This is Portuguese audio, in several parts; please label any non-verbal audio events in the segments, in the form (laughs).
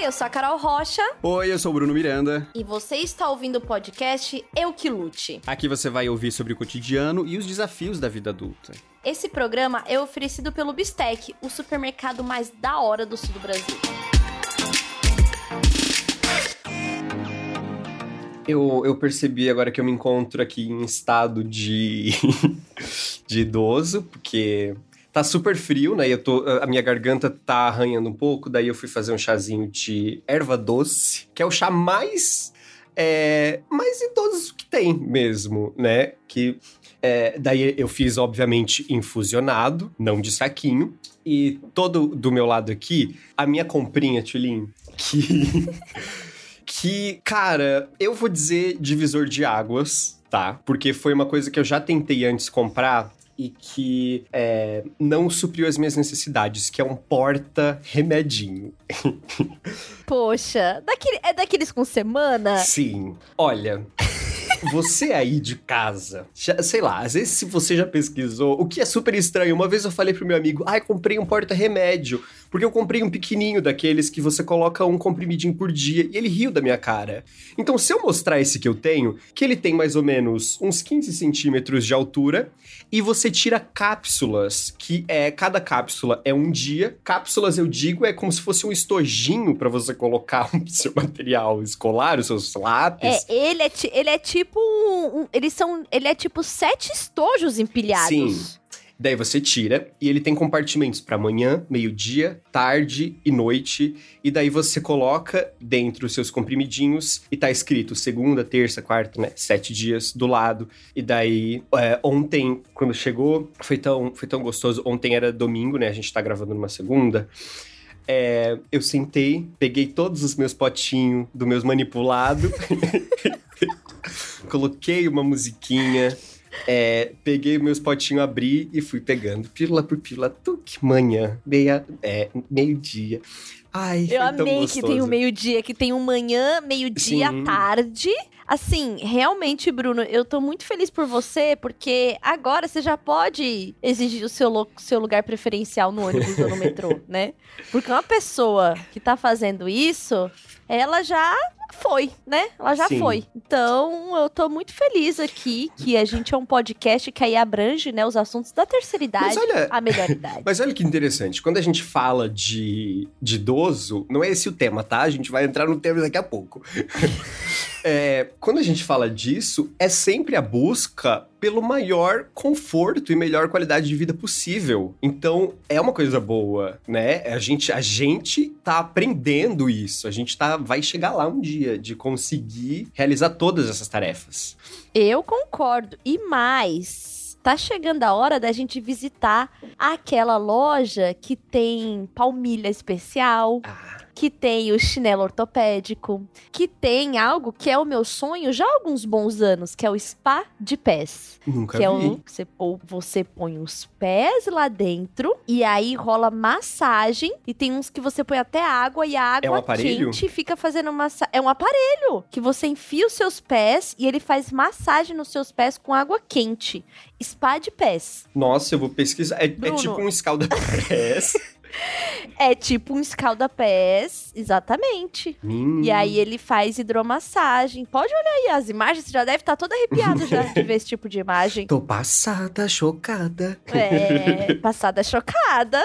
Oi, eu sou a Carol Rocha. Oi, eu sou o Bruno Miranda. E você está ouvindo o podcast Eu Que Lute. Aqui você vai ouvir sobre o cotidiano e os desafios da vida adulta. Esse programa é oferecido pelo Bistec, o supermercado mais da hora do sul do Brasil. Eu, eu percebi agora que eu me encontro aqui em estado de, (laughs) de idoso, porque tá super frio, né? Eu tô, a minha garganta tá arranhando um pouco, daí eu fui fazer um chazinho de erva doce, que é o chá mais é, mais idoso que tem mesmo, né? Que é, daí eu fiz, obviamente, infusionado, não de saquinho. E todo do meu lado aqui, a minha comprinha, Tulin, que. (laughs) que, cara, eu vou dizer divisor de águas, tá? Porque foi uma coisa que eu já tentei antes comprar e que é, não supriu as minhas necessidades, que é um porta-remedinho. (laughs) Poxa, daquele, é daqueles com semana? Sim. Olha. você aí de casa, já, sei lá, às vezes se você já pesquisou, o que é super estranho, uma vez eu falei pro meu amigo, ai, comprei um porta-remédio, porque eu comprei um pequenininho daqueles que você coloca um comprimidinho por dia, e ele riu da minha cara. Então, se eu mostrar esse que eu tenho, que ele tem mais ou menos uns 15 centímetros de altura, e você tira cápsulas, que é, cada cápsula é um dia, cápsulas eu digo é como se fosse um estojinho para você colocar (laughs) o seu material escolar, os seus lápis. É, ele é, ele é tipo um, eles são, ele é tipo sete estojos empilhados. Sim. Daí você tira e ele tem compartimentos para manhã, meio-dia, tarde e noite. E daí você coloca dentro os seus comprimidinhos e tá escrito segunda, terça, quarta, né? Sete dias do lado. E daí é, ontem, quando chegou, foi tão, foi tão gostoso. Ontem era domingo, né? A gente tá gravando numa segunda. É, eu sentei, peguei todos os meus potinhos do meus manipulado, (laughs) coloquei uma musiquinha, é, peguei meus potinhos, abri e fui pegando pílula por pílula. Tu que manhã, meia, é, meio-dia. Ai, Eu amei que tem um meio-dia, que tem um manhã, meio-dia, tarde. Assim, realmente, Bruno, eu tô muito feliz por você, porque agora você já pode exigir o seu, seu lugar preferencial no ônibus ou no metrô, (laughs) né? Porque uma pessoa que tá fazendo isso, ela já foi, né? Ela já Sim. foi. Então, eu tô muito feliz aqui que a gente é um podcast que aí abrange, né, os assuntos da terceira idade olha, à melhor idade. (laughs) Mas olha que interessante, quando a gente fala de, de idoso, não é esse o tema, tá? A gente vai entrar no tema daqui a pouco. (laughs) é, quando a gente fala disso, é sempre a busca pelo maior conforto e melhor qualidade de vida possível. Então, é uma coisa boa, né? A gente, a gente tá aprendendo isso. A gente tá, vai chegar lá um dia de conseguir realizar todas essas tarefas. Eu concordo. E mais, tá chegando a hora da gente visitar aquela loja que tem palmilha especial. Ah que tem o chinelo ortopédico, que tem algo que é o meu sonho já há alguns bons anos, que é o spa de pés. Nunca que vi. é o que você, você põe os pés lá dentro e aí rola massagem e tem uns que você põe até água e a água é um aparelho? quente fica fazendo massagem. É um aparelho que você enfia os seus pés e ele faz massagem nos seus pés com água quente. Spa de pés. Nossa, eu vou pesquisar. É, é tipo um escalda-pés. (laughs) É tipo um escalda-pés, exatamente. Hum. E aí ele faz hidromassagem. Pode olhar aí as imagens, você já deve estar tá todo arrepiado já de ver esse tipo de imagem. Tô passada, chocada. É, passada, chocada.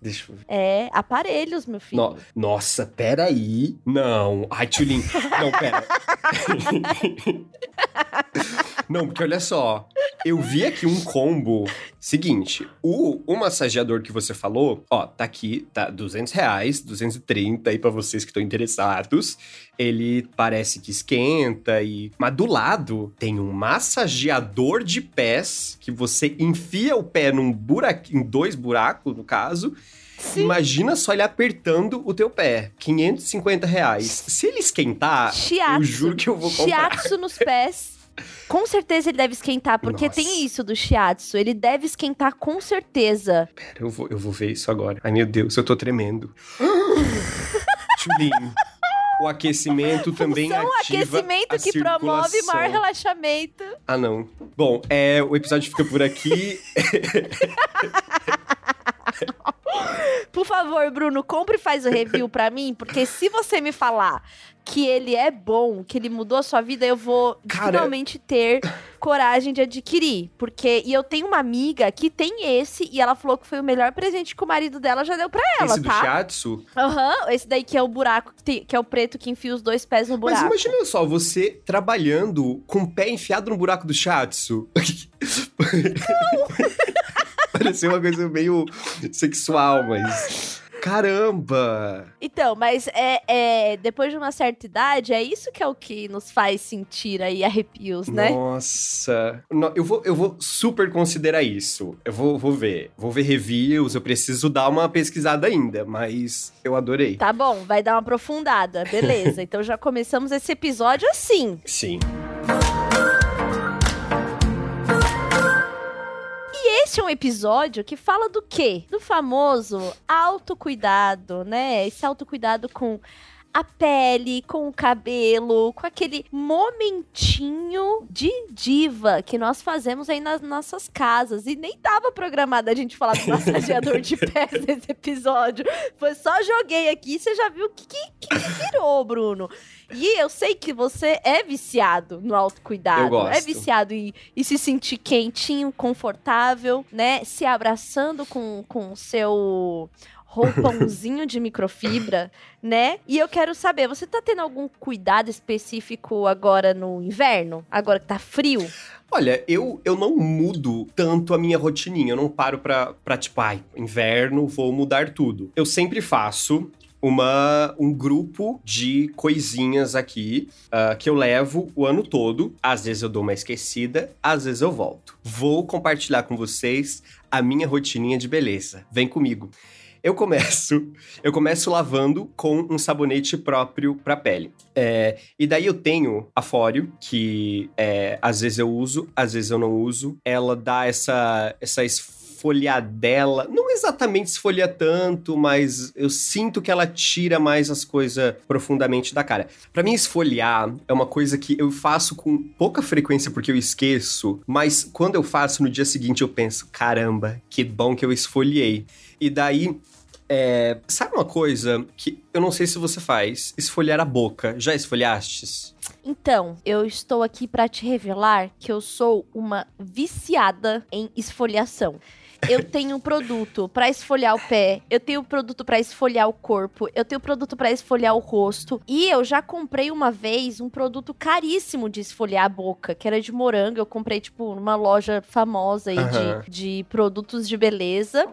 Deixa eu ver. É, aparelhos, meu filho. No, nossa, peraí. Não. Ai, Tchulin. Não, pera. (laughs) Não, porque olha só. Eu vi aqui um combo. Seguinte, o, o massageador que você falou, ó, tá aqui, tá 200 reais, 230 aí pra vocês que estão interessados. Ele parece que esquenta e... Mas do lado tem um massageador de pés que você enfia o pé num buraco, em dois buracos, no caso, Sim. Imagina só ele apertando o teu pé. 550 reais. Se ele esquentar, Shiatsu. eu juro que eu vou comprar. Shiatsu nos pés. Com certeza ele deve esquentar, porque Nossa. tem isso do shiatsu. Ele deve esquentar com certeza. Pera, eu vou, eu vou ver isso agora. Ai, meu Deus, eu tô tremendo. (laughs) Chulinho. O aquecimento também Função ativa aquecimento a que promove maior relaxamento. Ah, não. Bom, é, o episódio fica por aqui. (laughs) (laughs) Por favor, Bruno, compre e faz o review pra mim, porque se você me falar que ele é bom, que ele mudou a sua vida, eu vou Cara... finalmente ter coragem de adquirir. Porque. E eu tenho uma amiga que tem esse e ela falou que foi o melhor presente que o marido dela já deu pra ela, esse tá? Esse do Shatsu? Aham, uhum, esse daí que é o buraco, que, tem, que, é o preto que enfia os dois pés no buraco. Mas imagina só, você trabalhando com o pé enfiado no buraco do Shatsu. Não! (laughs) Pareceu uma coisa meio sexual, mas. Caramba! Então, mas é, é, depois de uma certa idade, é isso que é o que nos faz sentir aí arrepios, né? Nossa! Eu vou, eu vou super considerar isso. Eu vou, vou ver. Vou ver reviews, eu preciso dar uma pesquisada ainda, mas eu adorei. Tá bom, vai dar uma aprofundada. Beleza. (laughs) então já começamos esse episódio assim. Sim. Este é um episódio que fala do quê? Do famoso autocuidado, né? Esse autocuidado com a pele, com o cabelo, com aquele momentinho de diva que nós fazemos aí nas nossas casas. E nem tava programado a gente falar do massageador de (laughs) pés nesse episódio. Foi só joguei aqui e você já viu o que, que, que virou, Bruno. E eu sei que você é viciado no autocuidado. Eu gosto. É viciado em, em se sentir quentinho, confortável, né? Se abraçando com o seu roupãozinho de microfibra, né? E eu quero saber, você tá tendo algum cuidado específico agora no inverno? Agora que tá frio? Olha, eu, eu não mudo tanto a minha rotininha. Eu não paro pra, pra tipo, ai, inverno, vou mudar tudo. Eu sempre faço uma, um grupo de coisinhas aqui uh, que eu levo o ano todo. Às vezes eu dou uma esquecida, às vezes eu volto. Vou compartilhar com vocês a minha rotininha de beleza. Vem comigo. Eu começo, (laughs) eu começo lavando com um sabonete próprio para pele. É, e daí eu tenho a Fóreo, que é, às vezes eu uso, às vezes eu não uso. Ela dá essa, essa esfoliadela. Não exatamente esfolia tanto, mas eu sinto que ela tira mais as coisas profundamente da cara. Para mim, esfoliar é uma coisa que eu faço com pouca frequência porque eu esqueço, mas quando eu faço no dia seguinte eu penso: caramba, que bom que eu esfoliei. E daí é, sabe uma coisa que eu não sei se você faz? Esfoliar a boca. Já esfoliastes? Então, eu estou aqui para te revelar que eu sou uma viciada em esfoliação. Eu tenho produto para esfoliar o pé, eu tenho produto para esfoliar o corpo, eu tenho produto para esfoliar o rosto. E eu já comprei uma vez um produto caríssimo de esfoliar a boca, que era de morango. Eu comprei, tipo, numa loja famosa aí uhum. de, de produtos de beleza.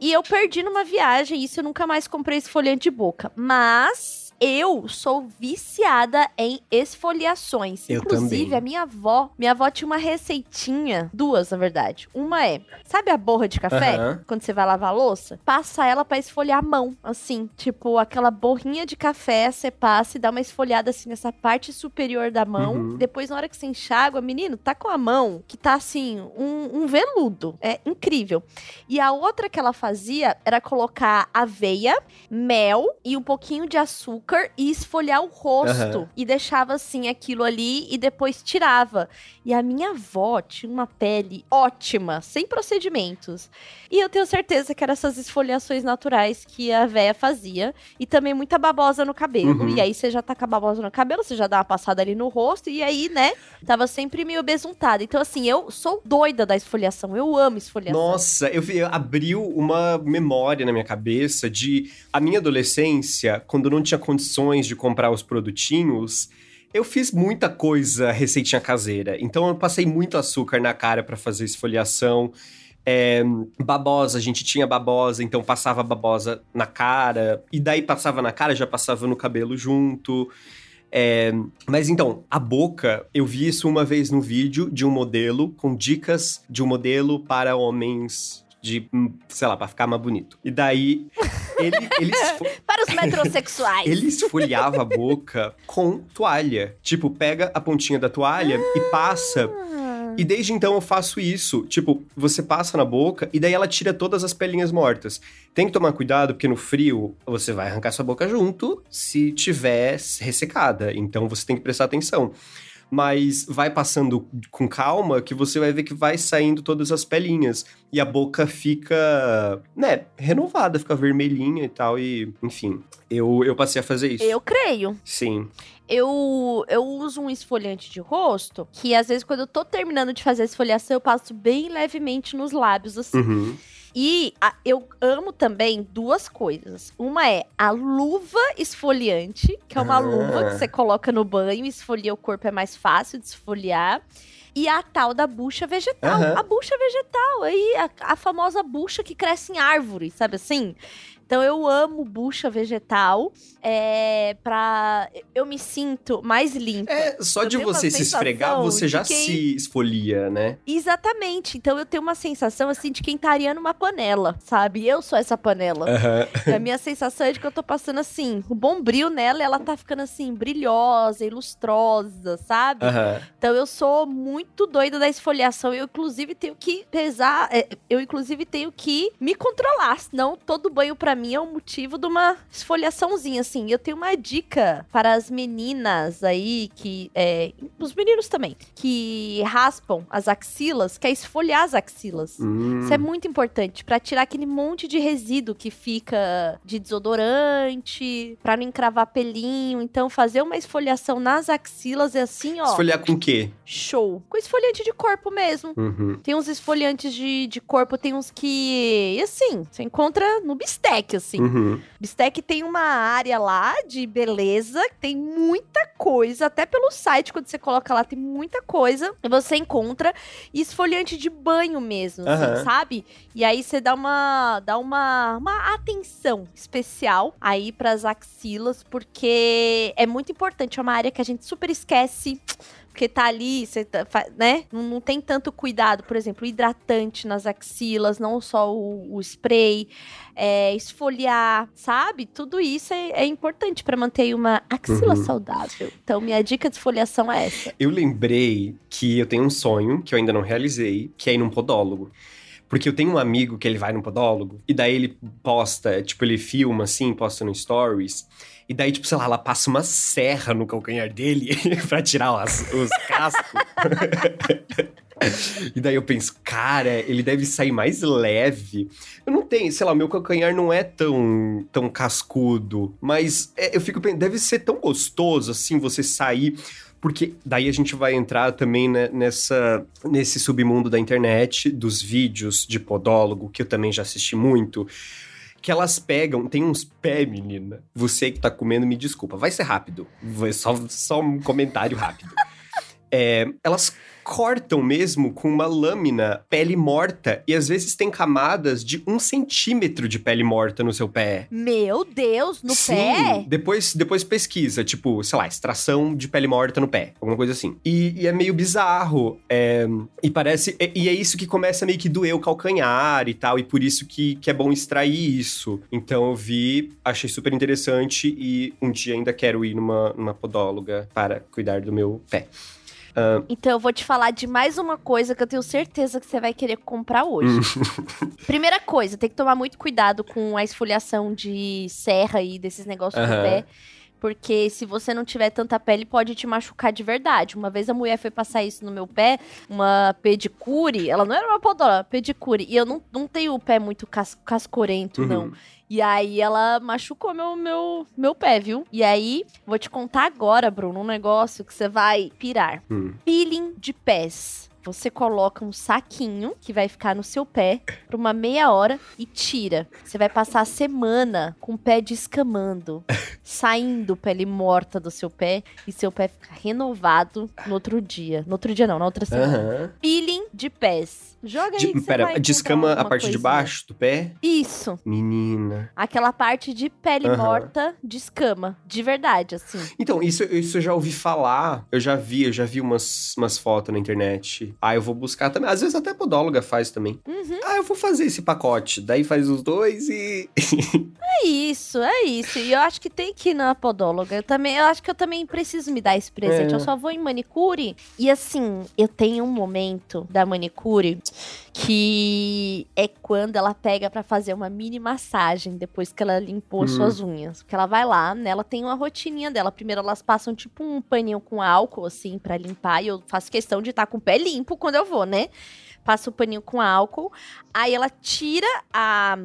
E eu perdi numa viagem, isso eu nunca mais comprei esfoliante de boca. Mas eu sou viciada em esfoliações. Eu Inclusive, também. a minha avó, minha avó tinha uma receitinha, duas, na verdade. Uma é, sabe a borra de café? Uhum. Quando você vai lavar a louça? Passa ela para esfoliar a mão, assim, tipo aquela borrinha de café, você passa e dá uma esfoliada assim nessa parte superior da mão. Uhum. Depois, na hora que você enxágua, menino, tá com a mão que tá assim, um, um veludo. É incrível. E a outra que ela fazia era colocar aveia, mel e um pouquinho de açúcar e esfoliar o rosto. Uhum. E deixava assim aquilo ali e depois tirava. E a minha avó tinha uma pele ótima, sem procedimentos. E eu tenho certeza que eram essas esfoliações naturais que a véia fazia. E também muita babosa no cabelo. Uhum. E aí você já tá com a babosa no cabelo, você já dá uma passada ali no rosto. E aí, né, tava sempre meio besuntada. Então, assim, eu sou doida da esfoliação. Eu amo esfoliação. Nossa, eu, eu abriu uma memória na minha cabeça de a minha adolescência, quando não tinha condição condições de comprar os produtinhos, eu fiz muita coisa receitinha caseira. Então eu passei muito açúcar na cara para fazer esfoliação. É, babosa, a gente tinha babosa, então passava babosa na cara. E daí passava na cara, já passava no cabelo junto. É, mas então, a boca, eu vi isso uma vez no vídeo de um modelo com dicas de um modelo para homens de, sei lá, pra ficar mais bonito. E daí, ele... ele (laughs) Para os metrosexuais. ele esfoliava a boca com toalha. Tipo, pega a pontinha da toalha ah. e passa... E desde então eu faço isso. Tipo, você passa na boca e daí ela tira todas as pelinhas mortas. Tem que tomar cuidado, porque no frio você vai arrancar sua boca junto se tiver ressecada. Então você tem que prestar atenção. Mas vai passando com calma que você vai ver que vai saindo todas as pelinhas. E a boca fica, né, renovada, fica vermelhinha e tal. E, enfim, eu, eu passei a fazer isso. Eu creio. Sim. Eu, eu uso um esfoliante de rosto que, às vezes, quando eu tô terminando de fazer a esfoliação, eu passo bem levemente nos lábios, assim. Uhum. E a, eu amo também duas coisas. Uma é a luva esfoliante, que é uma Ah. luva que você coloca no banho, esfolia o corpo, é mais fácil de esfoliar. E a tal da bucha vegetal. Aham. A bucha vegetal, aí a, a famosa bucha que cresce em árvore, sabe assim? Então eu amo bucha vegetal. É pra. Eu me sinto mais limpa. É, só Eu de você se esfregar, você já quem- se esfolia, né? Exatamente. Então eu tenho uma sensação assim de quem tá areando uma panela, sabe? Eu sou essa panela. E a minha sensação é de que eu tô passando assim, o bom brilho nela, e ela tá ficando assim, brilhosa, e lustrosa, sabe? Aham. Então eu sou muito doida da esfoliação. Eu, inclusive, tenho que pesar. é, eu, inclusive, tenho que me controlar. Senão, todo banho pra mim é um motivo de uma esfoliaçãozinha, assim. Eu tenho uma dica para as meninas aí que. É, os meninos também, que raspam as axilas, que é esfoliar as axilas. Hum. Isso é muito importante pra tirar aquele monte de resíduo que fica de desodorante, pra não encravar pelinho. Então, fazer uma esfoliação nas axilas é assim, ó, Esfoliar com o quê? show. Com esfoliante de corpo mesmo. Uhum. Tem uns esfoliantes de, de corpo, tem uns que, e assim, você encontra no bistec, assim. Uhum. Bistec tem uma área lá de beleza, tem muita coisa, até pelo site, quando você coloca lá, tem muita coisa. E você encontra esfoliante de banho mesmo, assim, Aham. sabe? E aí você dá uma dá uma, uma atenção especial aí pras axilas, porque é muito importante, é uma área que a gente super esquece. Porque tá ali, você tá, né? Não, não tem tanto cuidado. Por exemplo, hidratante nas axilas, não só o, o spray, é, esfoliar, sabe? Tudo isso é, é importante pra manter uma axila Uhum. saudável. Então, minha dica de esfoliação é essa. Eu lembrei que eu tenho um sonho que eu ainda não realizei, que é ir num podólogo. Porque eu tenho um amigo que ele vai num podólogo, e daí ele posta, tipo, ele filma assim, posta no stories. E daí, tipo, sei lá, ela passa uma serra no calcanhar dele (laughs) pra tirar as- os cascos. (laughs) e daí eu penso, cara, ele deve sair mais leve. Eu não tenho, sei lá, meu calcanhar não é tão, tão cascudo. Mas é, eu fico pensando, deve ser tão gostoso assim você sair. Porque daí a gente vai entrar também né, nessa, nesse submundo da internet, dos vídeos de podólogo, que eu também já assisti muito. Que elas pegam, tem uns pés, menina. Você que tá comendo, me desculpa. Vai ser rápido. Vai- Só, só um comentário rápido. É, elas cortam mesmo com uma lâmina pele morta e às vezes tem camadas de um centímetro de pele morta no seu pé. Meu Deus, no Sim, pé? Depois, depois pesquisa, tipo, sei lá, extração de pele morta no pé, alguma coisa assim. E, e é meio bizarro. é, e parece. E, e é isso que começa a meio que doer o calcanhar e tal, e por isso que, que é bom extrair isso. Então eu vi, achei super interessante e um dia ainda quero ir numa, numa podóloga para cuidar do meu pé. Então eu vou te falar de mais uma coisa que eu tenho certeza que você vai querer comprar hoje. (laughs) Primeira coisa, tem que tomar muito cuidado com a esfoliação de serra e desses negócios no Aham. pé. Porque se você não tiver tanta pele, pode te machucar de verdade. Uma vez a mulher foi passar isso no meu pé, uma pedicure. Ela não era uma podóloga, pedicure. E eu não, não tenho o pé muito cas cascorento, Uhum. não. E aí ela machucou meu, meu, meu pé, viu? E aí, vou te contar agora, Bruno, um negócio que você vai pirar. Hum. Peeling de pés. Você coloca um saquinho que vai ficar no seu pé por uma meia hora e tira. Você vai passar a semana com o pé descamando, (laughs) saindo pele morta do seu pé e seu pé fica renovado no outro dia. No outro dia não, na outra semana. Aham. Peeling de pés. Joga aí De- pera, descama a parte de coisinha. baixo do pé? Isso. Menina. Aquela parte de pele Aham. morta descama. De verdade, assim. Então, isso, isso eu já ouvi falar. Eu já vi, eu já vi umas, umas fotos na internet. Ah, eu vou buscar também. Às vezes até a podóloga faz também. Uhum. Ah, eu vou fazer esse pacote. Daí faz os dois e. (laughs) É isso, é isso. E eu acho que tem que ir na podóloga. Eu também, eu acho que eu também preciso me dar esse presente. É. Eu só vou em manicure. E assim, eu tenho um momento da manicure que é quando ela pega para fazer uma mini massagem depois que ela limpou hum. suas unhas. Porque ela vai lá, né? Ela tem uma rotininha dela. Primeiro elas passam tipo um paninho com álcool assim para limpar e eu faço questão de estar tá com o pé limpo quando eu vou, né? Passa o paninho com álcool. Aí ela tira a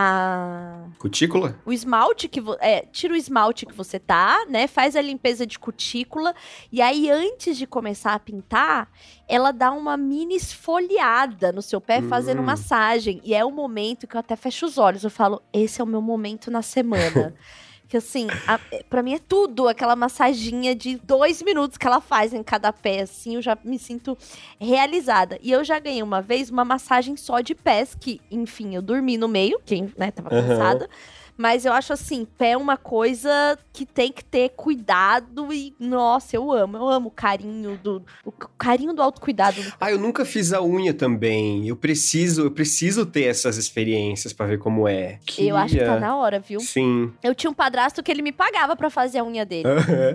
a cutícula? O esmalte que é, tira o esmalte que você tá, né? Faz a limpeza de cutícula e aí antes de começar a pintar, ela dá uma mini esfoliada no seu pé hum. fazendo massagem e é o momento que eu até fecho os olhos, eu falo, esse é o meu momento na semana. (laughs) Que assim, a, pra mim é tudo. Aquela massaginha de dois minutos que ela faz em cada pé, assim, eu já me sinto realizada. E eu já ganhei uma vez uma massagem só de pés, que, enfim, eu dormi no meio, quem, né, tava cansada. Uhum. Mas eu acho assim, pé é uma coisa que tem que ter cuidado e, nossa, eu amo. Eu amo o carinho do. O carinho do autocuidado. Ah, eu nunca fiz a unha também. Eu preciso, eu preciso ter essas experiências para ver como é. Eu acho que tá na hora, viu? Sim. Eu tinha um padrasto que ele me pagava para fazer a unha dele.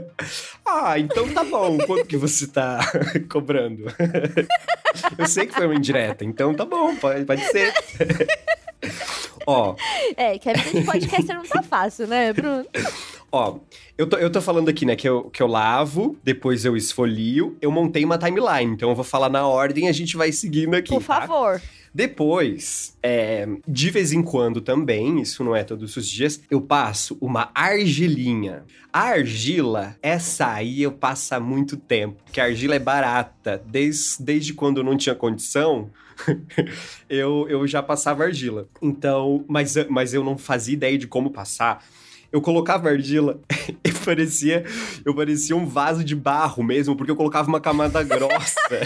(laughs) ah, então tá bom. Quanto que você tá (laughs) cobrando? (laughs) eu sei que foi uma indireta, então tá bom, pode, pode ser. Ó. (laughs) É, que a vida de podcaster não tá fácil, né, Bruno? Ó, eu tô, eu tô falando aqui, né, que eu, que eu lavo, depois eu esfolio, eu montei uma timeline, então eu vou falar na ordem e a gente vai seguindo aqui. Por tá? Depois, é, de vez em quando também, isso não é todos os dias, eu passo uma argilinha. A argila, essa aí eu passo há muito tempo, porque a argila é barata. Desde, desde quando eu não tinha condição, (laughs) eu, eu já passava argila. Então, mas, mas eu não fazia ideia de como passar. Eu colocava argila (laughs) e parecia, eu parecia um vaso de barro mesmo, porque eu colocava uma camada grossa.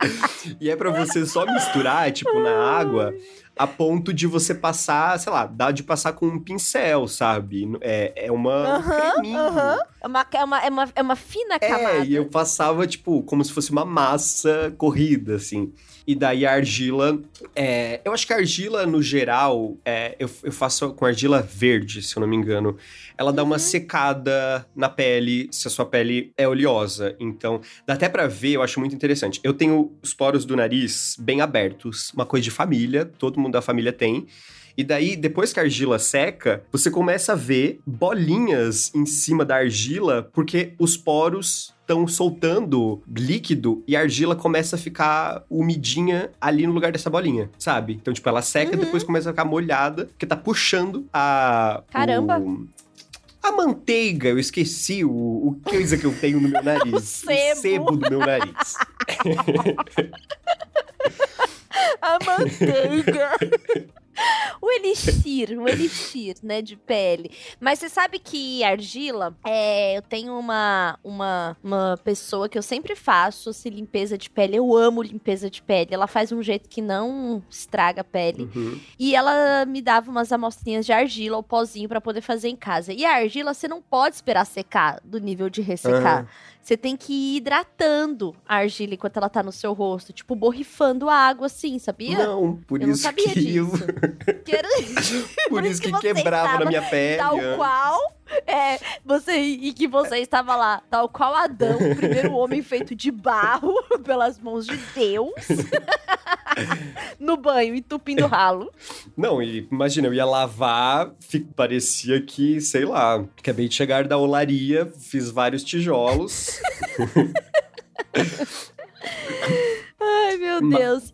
(laughs) e é para você só misturar, tipo, na água, a ponto de você passar, sei lá, dá de passar com um pincel, sabe? É, é uma. Uhum, um uhum. É, uma, é, uma, é, uma, é uma fina camada. É, e eu passava, tipo, como se fosse uma massa corrida, assim. E daí a argila. É, eu acho que a argila, no geral, é, eu, eu faço com argila verde, se eu não me engano. Ela dá uma uhum. secada na pele, se a sua pele é oleosa. Então, dá até para ver, eu acho muito interessante. Eu tenho os poros do nariz bem abertos, uma coisa de família, todo mundo da família tem. E daí, depois que a argila seca, você começa a ver bolinhas em cima da argila, porque os poros estão soltando líquido e a argila começa a ficar umidinha ali no lugar dessa bolinha, sabe? Então, tipo, ela seca uhum. depois começa a ficar molhada, porque tá puxando a. Caramba! O, a manteiga, eu esqueci o, o coisa que eu tenho no meu (laughs) nariz. o, sebo. o sebo do meu nariz. (laughs) a manteiga. (laughs) (laughs) o elixir, o elixir, né, de pele. Mas você sabe que argila, é, eu tenho uma, uma, uma pessoa que eu sempre faço se limpeza de pele. Eu amo limpeza de pele. Ela faz um jeito que não estraga a pele. Uhum. E ela me dava umas amostrinhas de argila, o pozinho para poder fazer em casa. E a argila você não pode esperar secar do nível de ressecar. Uhum. Você tem que ir hidratando a argila enquanto ela tá no seu rosto, tipo borrifando água assim, sabia? Não, por eu isso não sabia que disso. (laughs) Eu... por, por, isso que, que quebrava na minha pele. Tal qual (laughs) é, você e que você estava lá, tal qual Adão, o primeiro homem feito de barro (laughs) pelas mãos de Deus, (laughs) no banho, entupindo ralo. Não, e imagina, eu ia lavar, parecia que, sei lá, acabei de chegar da olaria, fiz vários tijolos. Ai, meu Deus.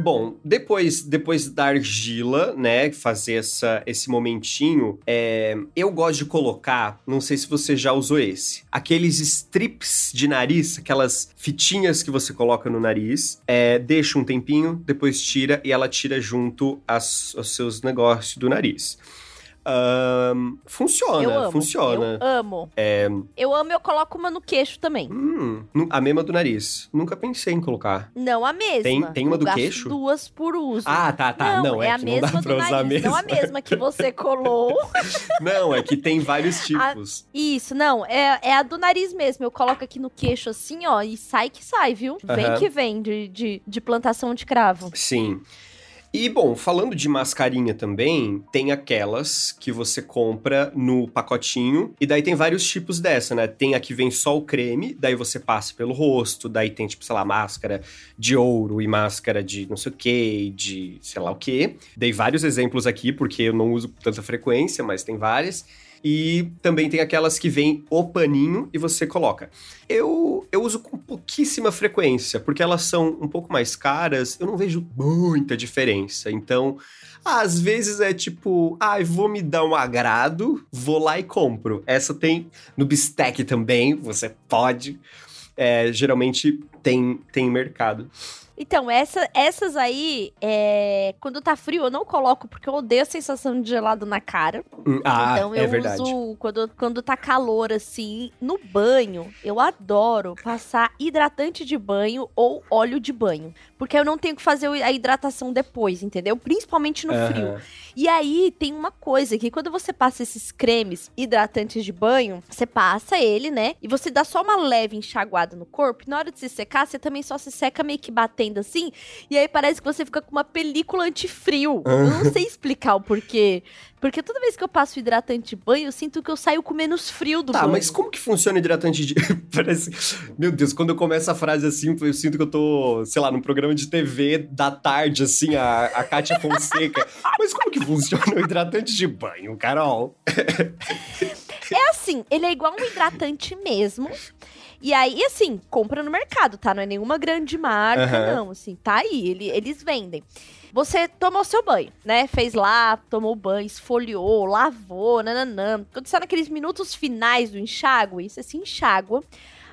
Bom, depois, depois da argila, né, fazer essa, esse momentinho, é, eu gosto de colocar, não sei se você já usou esse, aqueles strips de nariz, aquelas fitinhas que você coloca no nariz, é, deixa um tempinho, depois tira e ela tira junto as, os seus negócios do nariz. Um, funciona, eu amo, funciona. Eu amo. É... Eu amo, eu coloco uma no queixo também. Hum, a mesma do nariz. Nunca pensei em colocar. Não a mesma. Tem, tem uma eu do queixo? duas por uso. Ah, tá, tá. Não, não é, é a mesma (laughs) do nariz. Mesma. Não a mesma que você colou. (laughs) não, é que tem vários (laughs) tipos. A... Isso, não. É, é a do nariz mesmo. Eu coloco aqui no queixo assim, ó, e sai que sai, viu? Vem que vem de, de, de plantação de cravo. Sim. E, bom, falando de mascarinha também, tem aquelas que você compra no pacotinho, e daí tem vários tipos dessa, né? Tem a que vem só o creme, daí você passa pelo rosto, daí tem, tipo, sei lá, máscara de ouro e máscara de não sei o que, de sei lá o que. Dei vários exemplos aqui, porque eu não uso com tanta frequência, mas tem várias. E também tem aquelas que vem o paninho e você coloca. Eu, eu uso com pouquíssima frequência, porque elas são um pouco mais caras, eu não vejo muita diferença. Então, às vezes é tipo, ai, ah, vou me dar um agrado, vou lá e compro. Essa tem no Bistec também, você pode. É, geralmente tem, tem mercado. Então, essa, essas aí, é... quando tá frio, eu não coloco, porque eu odeio a sensação de gelado na cara. Hum, ah, então, eu é verdade. uso quando, quando tá calor, assim, no banho, eu adoro passar hidratante de banho ou óleo de banho. Porque eu não tenho que fazer a hidratação depois, entendeu? Principalmente no uhum. frio. E aí, tem uma coisa que quando você passa esses cremes hidratantes de banho, você passa ele, né? E você dá só uma leve enxaguada no corpo. E na hora de se secar, você também só se seca meio que batendo assim, e aí parece que você fica com uma película antifrio. (laughs) Eu não sei explicar o porquê. Porque toda vez que eu passo hidratante de banho, eu sinto que eu saio com menos frio do tá, banho. Tá, mas como que funciona o hidratante de. (laughs) Parece. Meu Deus, quando eu começo a frase assim, eu sinto que eu tô, sei lá, num programa de TV da tarde, assim, a, a Kátia Fonseca. (laughs) mas como que funciona o hidratante de banho, Carol? é assim, ele é igual um hidratante mesmo. E aí, assim, compra no mercado, tá? Não é nenhuma grande marca, uhum. não. Assim, tá aí, ele, eles vendem. Você tomou seu banho, né? Fez lá, tomou banho, esfoliou, lavou, nananã. Quando você tá naqueles minutos finais do enxágue, você se enxágua.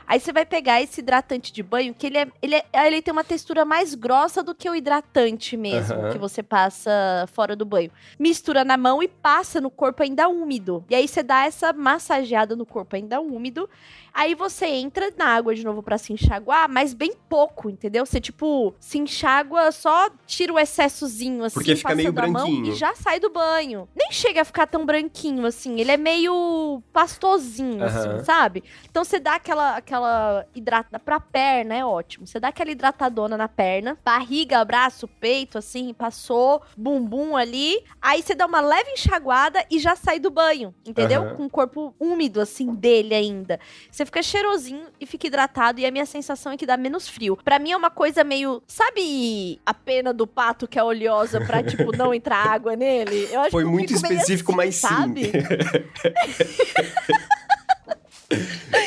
Aí você vai pegar esse hidratante de banho, que ele, é, ele, é, ele tem uma textura mais grossa do que o hidratante mesmo, uhum. que você passa fora do banho. Mistura na mão e passa no corpo ainda úmido. E aí você dá essa massageada no corpo ainda úmido. Aí você entra na água de novo para se enxaguar, mas bem pouco, entendeu? Você, tipo, se enxágua, só tira o excessozinho, assim, Porque fica meio branquinho. e já sai do banho. Nem chega a ficar tão branquinho, assim. Ele é meio pastosinho, uhum. assim, sabe? Então você dá aquela, aquela hidrata pra perna, é ótimo. Você dá aquela hidratadona na perna, barriga, braço, peito, assim, passou, bumbum ali. Aí você dá uma leve enxaguada e já sai do banho, entendeu? Uhum. Com o corpo úmido, assim, dele ainda. Você fica cheirosinho e fica hidratado. E a minha sensação é que dá menos frio. Para mim é uma coisa meio. Sabe a pena do pato que é oleosa pra, (laughs) tipo, não entrar água nele? Eu acho Foi muito específico, assim, mas sabe? sim.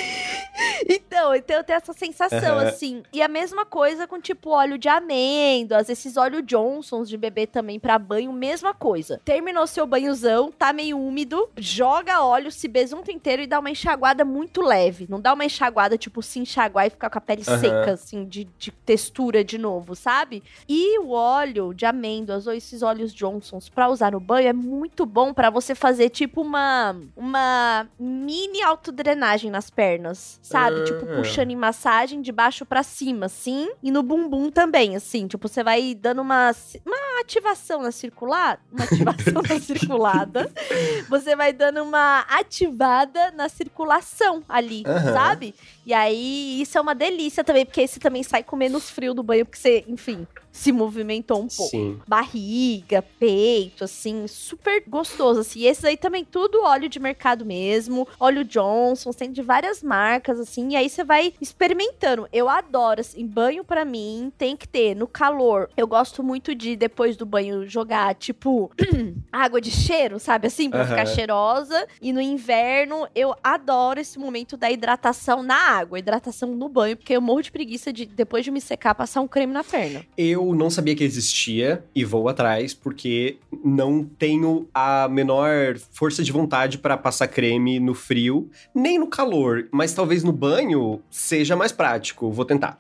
(laughs) Então, então eu tenho essa sensação, uhum. assim. E a mesma coisa com, tipo, óleo de amêndoas, esses óleo Johnsons de bebê também para banho, mesma coisa. Terminou seu banhozão, tá meio úmido, joga óleo, se besunta inteiro e dá uma enxaguada muito leve. Não dá uma enxaguada, tipo, se enxaguar e ficar com a pele uhum. seca, assim, de, de textura de novo, sabe? E o óleo de amêndoas ou esses óleos Johnsons pra usar no banho é muito bom para você fazer, tipo, uma, uma mini autodrenagem nas pernas, sabe? Uhum. Tipo, puxando em massagem de baixo para cima, assim, e no bumbum também, assim. Tipo, você vai dando uma, uma ativação na circular, uma ativação na (laughs) circulada. Você vai dando uma ativada na circulação ali, uhum. sabe? E aí, isso é uma delícia também, porque esse também sai com menos frio do banho, porque você, enfim, se movimentou um pouco. Sim. Barriga, peito, assim, super gostoso. Assim. E esses aí também, tudo óleo de mercado mesmo. Óleo Johnson, tem de várias marcas, assim. E aí você vai experimentando. Eu adoro, assim, banho para mim tem que ter no calor. Eu gosto muito de, depois do banho, jogar, tipo, (clears throat) água de cheiro, sabe? Assim, pra uhum. ficar cheirosa. E no inverno, eu adoro esse momento da hidratação na água, hidratação no banho, porque eu morro de preguiça de, depois de me secar, passar um creme na perna. Eu eu não sabia que existia e vou atrás porque não tenho a menor força de vontade para passar creme no frio, nem no calor, mas talvez no banho seja mais prático. Vou tentar.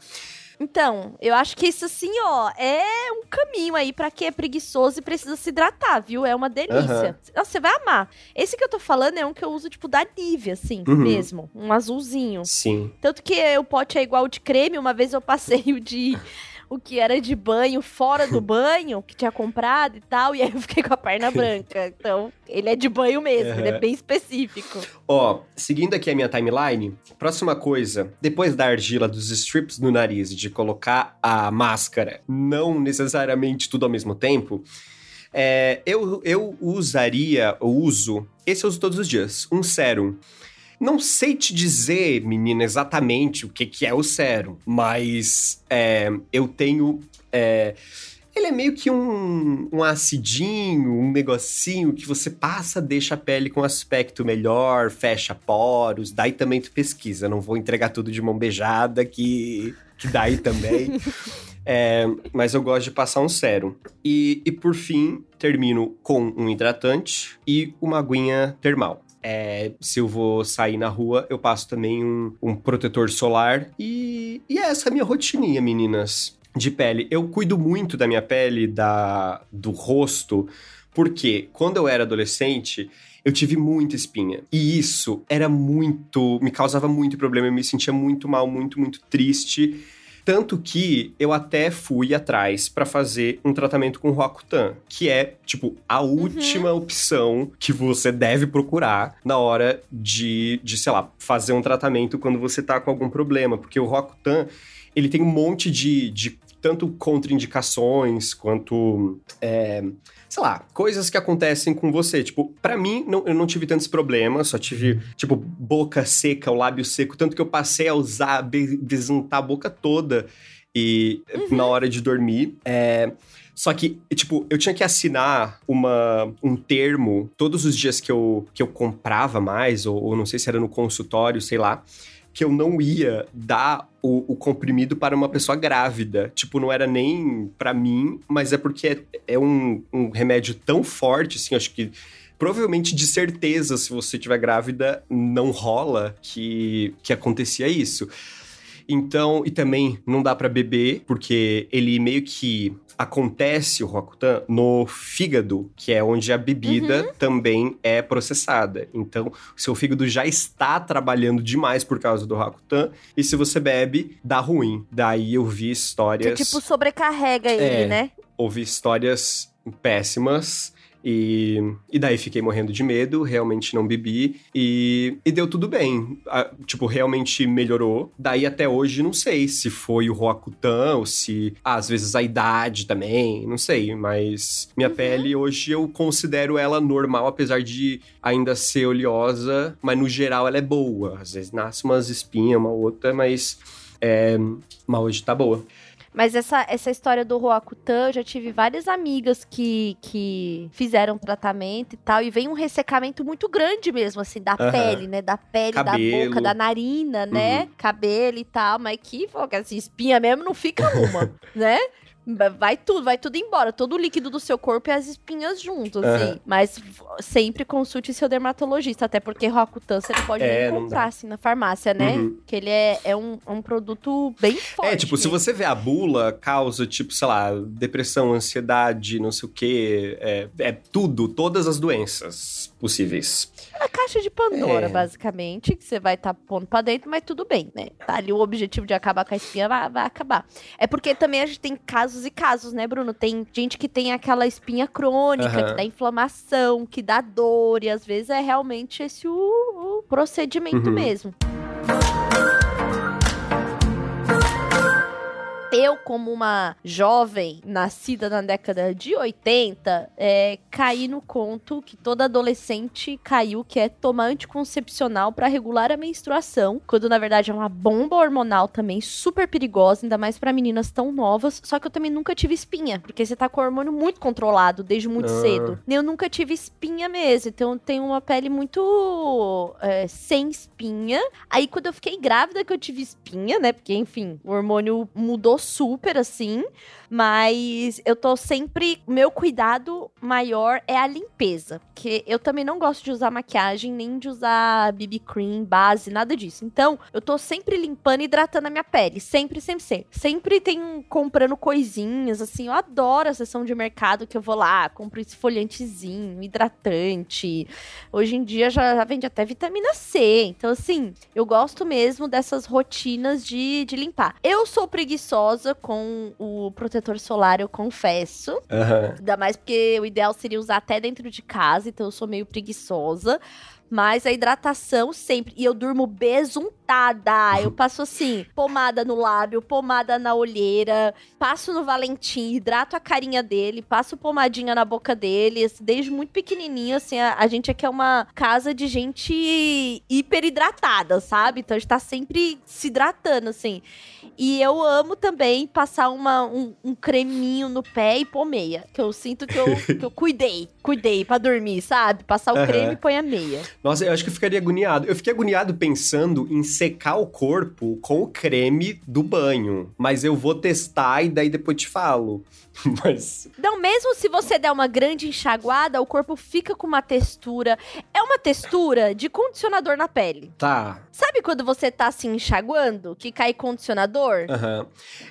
Então, eu acho que isso assim, ó, é um caminho aí para quem é preguiçoso e precisa se hidratar, viu? É uma delícia. Uhum. Nossa, você vai amar. Esse que eu tô falando é um que eu uso, tipo, da Nivea, assim, uhum. mesmo. Um azulzinho. Sim. Tanto que o pote é igual de creme. Uma vez eu passei (laughs) o de o que era de banho fora do (laughs) banho, que tinha comprado e tal, e aí eu fiquei com a perna (laughs) branca. Então, ele é de banho mesmo, uhum. ele é bem específico. Ó, seguindo aqui a minha timeline, próxima coisa, depois da argila dos strips no nariz e de colocar a máscara, não necessariamente tudo ao mesmo tempo, é, eu, eu usaria, eu uso, esse eu uso todos os dias, um sérum. Não sei te dizer, menina, exatamente o que, que é o sérum, mas é, eu tenho. É, ele é meio que um, um acidinho, um negocinho que você passa, deixa a pele com aspecto melhor, fecha poros, daí também tu pesquisa. Não vou entregar tudo de mão beijada, que, que daí também. (laughs) é, mas eu gosto de passar um sérum. E, e por fim, termino com um hidratante e uma aguinha termal. É, se eu vou sair na rua, eu passo também um, um protetor solar. E, e é essa a minha rotininha, meninas, de pele. Eu cuido muito da minha pele, da, do rosto, porque quando eu era adolescente, eu tive muita espinha. E isso era muito. me causava muito problema. Eu me sentia muito mal, muito, muito triste. Tanto que eu até fui atrás para fazer um tratamento com Roacutan, que é, tipo, a uhum. última uhum. opção que você deve procurar na hora de, de, sei lá, fazer um tratamento quando você tá com algum problema. Porque o Roacutan, ele tem um monte de, de tanto contraindicações quanto. É, sei lá, coisas que acontecem com você. Tipo, para mim, não, eu não tive tantos problemas, só tive, tipo, boca seca, o lábio seco, tanto que eu passei a usar, besuntar a boca toda e uhum. na hora de dormir. É. Só que, tipo, eu tinha que assinar uma, um termo todos os dias que eu, que eu comprava mais, ou, ou não sei se era no consultório, sei lá que eu não ia dar o, o, comprimido para uma pessoa grávida. Tipo, não era nem para mim, mas é porque é, é um, um, remédio tão forte, assim, acho que. Provavelmente, de certeza, se você estiver grávida, não rola que, que acontecia isso. Então, e também não dá para beber, porque ele meio que acontece o Rokutan no fígado, que é onde a bebida uhum. também é processada. Então, seu fígado já está trabalhando demais por causa do Rokutan, e se você bebe, dá ruim. Daí eu vi histórias. Que tipo sobrecarrega ele, é, né? Ouvi histórias péssimas e, e daí fiquei morrendo de medo, realmente não bebi e, e deu tudo bem. A, tipo, realmente melhorou. Daí até hoje não sei se foi o Roacutan ou se ah, às vezes a idade também, não sei, mas minha uhum. pele hoje eu considero ela normal, apesar de ainda ser oleosa, mas no geral ela é boa. Às vezes nasce umas espinhas, uma outra, mas, é, mas hoje tá boa. Mas essa, essa história do Roacutan, eu já tive várias amigas que, que fizeram tratamento e tal, e vem um ressecamento muito grande mesmo, assim, da uhum. pele, né? Da pele, Cabelo. da boca, da narina, né? Uhum. Cabelo e tal, mas que, assim, espinha mesmo não fica uma, (laughs) né? Vai tudo, vai tudo embora. Todo o líquido do seu corpo e as espinhas juntos, uhum. assim. Mas sempre consulte seu dermatologista, até porque Roacutan você não pode é, assim, na farmácia, né? Uhum. Que ele é, é um, um produto bem forte. É, tipo, mesmo. se você vê a bula, causa, tipo, sei lá, depressão, ansiedade, não sei o quê. É, é tudo, todas as doenças possíveis. A caixa de Pandora, é. basicamente, que você vai estar tá pondo pra dentro, mas tudo bem, né? Tá ali o objetivo de acabar com a espinha, vai, vai acabar. É porque também a gente tem casos e casos, né, Bruno? Tem gente que tem aquela espinha crônica, uhum. que dá inflamação, que dá dor, e às vezes é realmente esse o, o procedimento uhum. mesmo. Eu, como uma jovem nascida na década de 80, é, caí no conto que toda adolescente caiu, que é tomar anticoncepcional para regular a menstruação, quando na verdade é uma bomba hormonal também super perigosa, ainda mais para meninas tão novas. Só que eu também nunca tive espinha, porque você tá com o hormônio muito controlado desde muito ah. cedo. Eu nunca tive espinha mesmo, então eu tenho uma pele muito é, sem espinha. Aí quando eu fiquei grávida que eu tive espinha, né? Porque enfim, o hormônio mudou super assim, mas eu tô sempre. Meu cuidado maior é a limpeza. Porque eu também não gosto de usar maquiagem, nem de usar BB cream, base, nada disso. Então, eu tô sempre limpando e hidratando a minha pele. Sempre, sempre, sempre. Sempre tem comprando coisinhas, assim. Eu adoro a sessão de mercado que eu vou lá, compro esfoliantezinho, hidratante. Hoje em dia já, já vende até vitamina C. Então, assim, eu gosto mesmo dessas rotinas de, de limpar. Eu sou preguiçosa com o protetor solar, eu confesso. Uhum. Ainda mais porque o ideal seria usar até dentro de casa, então eu sou meio preguiçosa. Mas a hidratação sempre. E eu durmo besuntada. Eu (laughs) passo assim, pomada no lábio, pomada na olheira, passo no Valentim, hidrato a carinha dele, passo pomadinha na boca dele. Assim, desde muito pequenininho, assim, a, a, gente aqui é uma casa de gente hiper hidratada, sabe? Então a gente tá sempre se hidratando, assim. E eu amo também passar uma, um, um creminho no pé e pôr meia. Que eu sinto que eu, (laughs) que eu cuidei. Cuidei pra dormir, sabe? Passar o uhum. creme e põe a meia. Nossa, eu acho que eu ficaria agoniado. Eu fiquei agoniado pensando em secar o corpo com o creme do banho. Mas eu vou testar e daí depois te falo. (laughs) Mas. Não, mesmo se você der uma grande enxaguada, o corpo fica com uma textura. É uma textura de condicionador na pele. Tá. Sabe quando você tá assim enxaguando, que cai condicionador? Aham. Uhum.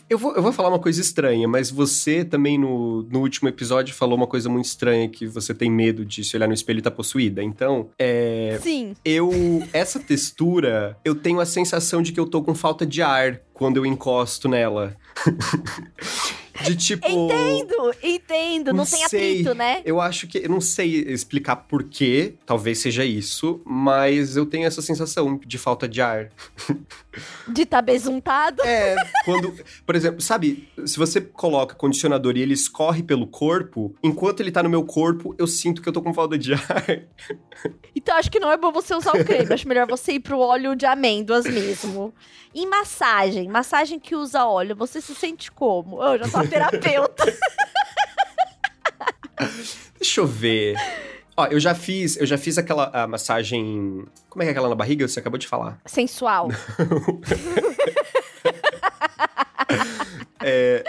Eu, vou, eu vou falar uma coisa estranha, mas você também no, no último episódio falou uma coisa muito estranha que você tem medo de se olhar no espelho e tá possuída. Então, é. Sim. Eu. Essa textura, eu tenho a sensação de que eu tô com falta de ar quando eu encosto nela. (laughs) De tipo. Entendo, entendo. Não, não tem sei. atrito, né? Eu acho que. Eu não sei explicar porquê, talvez seja isso, mas eu tenho essa sensação de falta de ar. (laughs) De estar tá besuntado? É, (laughs) quando. Por exemplo, sabe, se você coloca condicionador e ele escorre pelo corpo, enquanto ele tá no meu corpo, eu sinto que eu tô com falta de ar. Então acho que não é bom você usar o creme. acho melhor você ir pro óleo de amêndoas mesmo. Em massagem, massagem que usa óleo, você se sente como? Eu já sou terapeuta. (laughs) Deixa eu ver. Ó, eu já fiz, eu já fiz aquela massagem. Como é que é aquela na barriga? Você acabou de falar. Sensual. (laughs) é,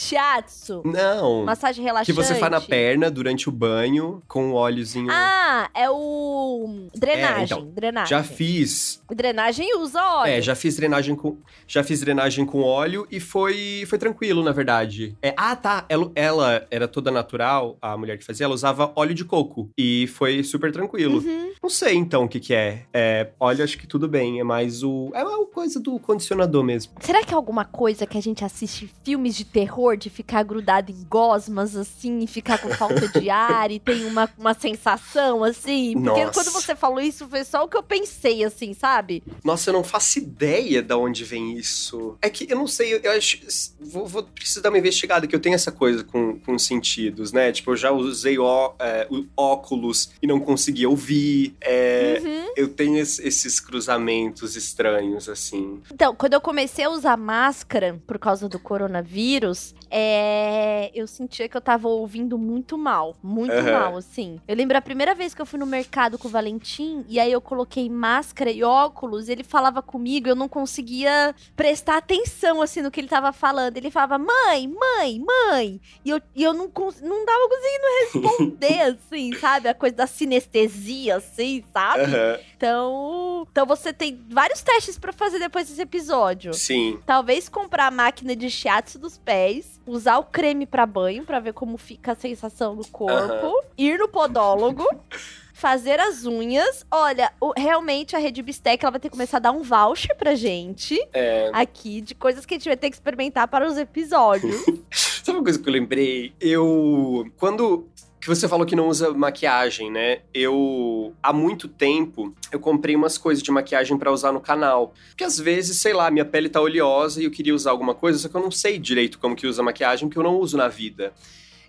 Shiatsu. Não. Massagem relaxante. Que você faz na perna durante o banho com o óleozinho. Ah, é o drenagem, é, então, drenagem. Já fiz. Drenagem usa óleo. É, já fiz drenagem com já fiz drenagem com óleo e foi foi tranquilo, na verdade. É, ah, tá, ela, ela era toda natural, a mulher que fazia, ela usava óleo de coco e foi super tranquilo. Uhum. Não sei então o que que é. É, óleo acho que tudo bem, é mais o é uma coisa do condicionador mesmo. Será que é alguma coisa que a gente assiste filmes de terror de ficar grudado em gosmas, assim, e ficar com falta de ar e tem uma, uma sensação, assim. Porque Nossa. quando você falou isso, foi só o que eu pensei, assim, sabe? Nossa, eu não faço ideia de onde vem isso. É que eu não sei, eu acho. Vou, vou precisar dar uma investigada, que eu tenho essa coisa com, com sentidos, né? Tipo, eu já usei ó, é, óculos e não conseguia ouvir. É, uhum. Eu tenho esses cruzamentos estranhos, assim. Então, quando eu comecei a usar máscara por causa do coronavírus, é... eu sentia que eu tava ouvindo muito mal. Muito uhum. mal, assim. Eu lembro a primeira vez que eu fui no mercado com o Valentim, e aí eu coloquei máscara e óculos, e ele falava comigo, eu não conseguia prestar atenção, assim, no que ele tava falando. Ele falava, mãe, mãe, mãe. E eu, e eu não, não tava conseguindo responder, (laughs) assim, sabe? A coisa da sinestesia, assim, sabe? Uhum. Então, então você tem vários testes para fazer depois desse episódio. Sim. Talvez comprar a máquina de shiatsu dos pés usar o creme para banho para ver como fica a sensação do corpo, uhum. ir no podólogo. (laughs) fazer as unhas. Olha, o, realmente a Rede Bistec ela vai ter que começar a dar um voucher pra gente é... aqui de coisas que a gente vai ter que experimentar para os episódios. (laughs) Sabe uma coisa que eu lembrei? Eu. Quando que você falou que não usa maquiagem, né? Eu há muito tempo eu comprei umas coisas de maquiagem para usar no canal. Porque às vezes, sei lá, minha pele tá oleosa e eu queria usar alguma coisa, só que eu não sei direito como que usa maquiagem, porque eu não uso na vida.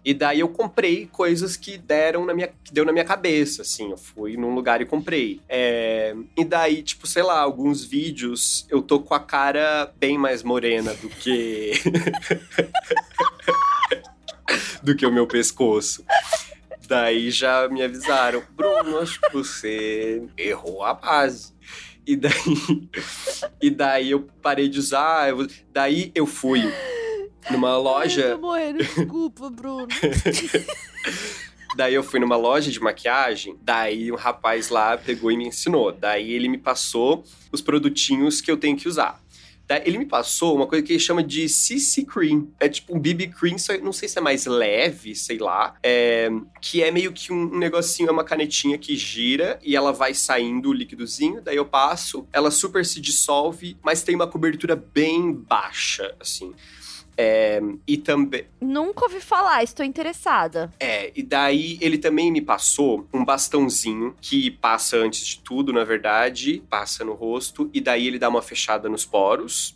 E daí eu comprei coisas que deram na minha, que deu na minha cabeça, assim. Eu fui num lugar e comprei. É, e daí, tipo, sei lá, alguns vídeos eu tô com a cara bem mais morena do que. (laughs) (laughs) do que o meu pescoço. Daí já me avisaram, Bruno, acho que você errou a base. E daí, (laughs) e daí eu parei de usar, eu, daí eu fui numa loja. Ai, tô morrendo, desculpa, Bruno. (laughs) Daí eu fui numa loja de maquiagem, daí um rapaz lá pegou e me ensinou. Daí ele me passou os produtinhos que eu tenho que usar. Daí ele me passou uma coisa que ele chama de CC Cream. É tipo um BB Cream, não sei se é mais leve, sei lá. É, que é meio que um negocinho, é uma canetinha que gira e ela vai saindo o líquidozinho. Daí eu passo, ela super se dissolve, mas tem uma cobertura bem baixa, assim. É, e também. Nunca ouvi falar, estou interessada. É, e daí ele também me passou um bastãozinho que passa antes de tudo, na verdade, passa no rosto, e daí ele dá uma fechada nos poros.